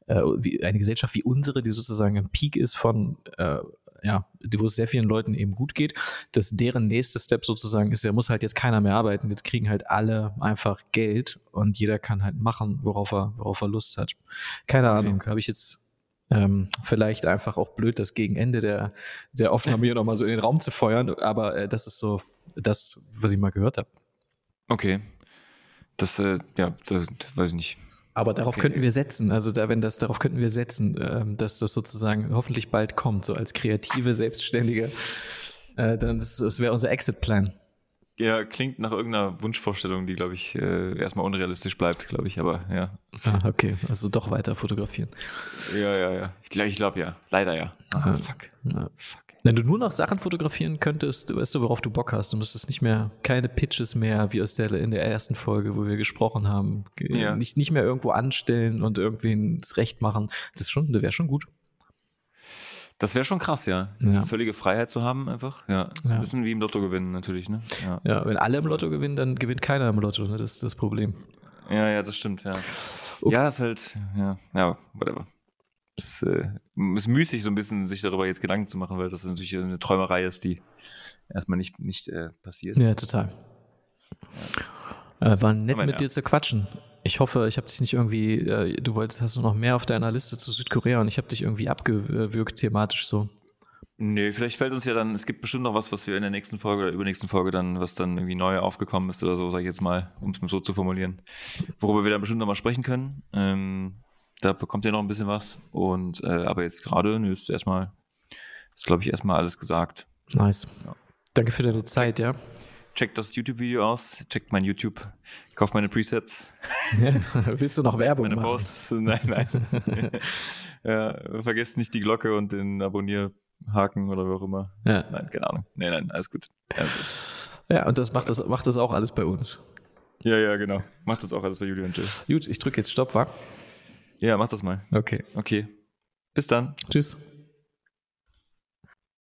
äh, eine Gesellschaft wie unsere, die sozusagen im Peak ist von äh, ja, wo es sehr vielen Leuten eben gut geht, dass deren nächster Step sozusagen ist, da muss halt jetzt keiner mehr arbeiten, jetzt kriegen halt alle einfach Geld und jeder kann halt machen, worauf er, worauf er Lust hat. Keine okay. Ahnung, habe ich jetzt ähm, vielleicht einfach auch blöd, das gegen Ende der, der Aufnahme hier nochmal so in den Raum zu feuern, aber äh, das ist so das, was ich mal gehört habe. Okay. Das, äh, ja, das weiß ich nicht. Aber darauf okay. könnten wir setzen, also da, wenn das, darauf könnten wir setzen, ähm, dass das sozusagen hoffentlich bald kommt, so als kreative, selbstständige, äh, dann das, das wäre unser Exit-Plan. Ja, klingt nach irgendeiner Wunschvorstellung, die, glaube ich, äh, erstmal unrealistisch bleibt, glaube ich, aber ja. Ah, okay, also doch weiter fotografieren. Ja, ja, ja. Ich glaube, ich glaub, ja. Leider ja. Ah, fuck. Ja. fuck. Wenn du nur noch Sachen fotografieren könntest, weißt du, worauf du Bock hast. Du müsstest nicht mehr, keine Pitches mehr, wie aus der, in der ersten Folge, wo wir gesprochen haben. Ja. Nicht, nicht mehr irgendwo anstellen und irgendwen das Recht machen. Das schon, das wäre schon gut. Das wäre schon krass, ja. ja. Völlige Freiheit zu haben, einfach. Ja. Ist ja. ein bisschen wie im Lotto gewinnen, natürlich, ne? Ja. ja, wenn alle im Lotto gewinnen, dann gewinnt keiner im Lotto, ne? Das ist das Problem. Ja, ja, das stimmt, ja. Okay. Ja, ist halt, ja, ja, whatever es äh, ist müßig, so ein bisschen sich darüber jetzt Gedanken zu machen, weil das natürlich eine Träumerei ist, die erstmal nicht, nicht äh, passiert. Ja, total. Ja. Äh, war nett, meine, mit ja. dir zu quatschen. Ich hoffe, ich habe dich nicht irgendwie, äh, du wolltest, hast du noch mehr auf deiner Liste zu Südkorea und ich habe dich irgendwie abgewürgt thematisch so. Nee, vielleicht fällt uns ja dann, es gibt bestimmt noch was, was wir in der nächsten Folge oder übernächsten Folge dann, was dann irgendwie neu aufgekommen ist oder so, sag ich jetzt mal, um es mal so zu formulieren, worüber wir dann bestimmt noch mal sprechen können. Ähm, da bekommt ihr noch ein bisschen was. Und äh, aber jetzt gerade nö, ist erstmal, ist glaube ich erstmal alles gesagt. Nice. Ja. Danke für deine Zeit, ja. Checkt das YouTube-Video aus, checkt mein YouTube, kauft meine Presets. Ja, [LAUGHS] willst du noch Werbung meine machen? Posts, [LAUGHS] nein, nein. [LAUGHS] ja, vergesst nicht die Glocke und den Abonnierhaken oder wie auch immer. Ja. Nein, keine Ahnung. Nein, nein, alles gut. Also. Ja, und das macht das, macht das auch alles bei uns. Ja, ja, genau. Macht das auch alles bei Julian und Jill. Gut, ich drücke jetzt Stopp, wa? Ja, mach das mal. Okay. Okay. Bis dann. Tschüss.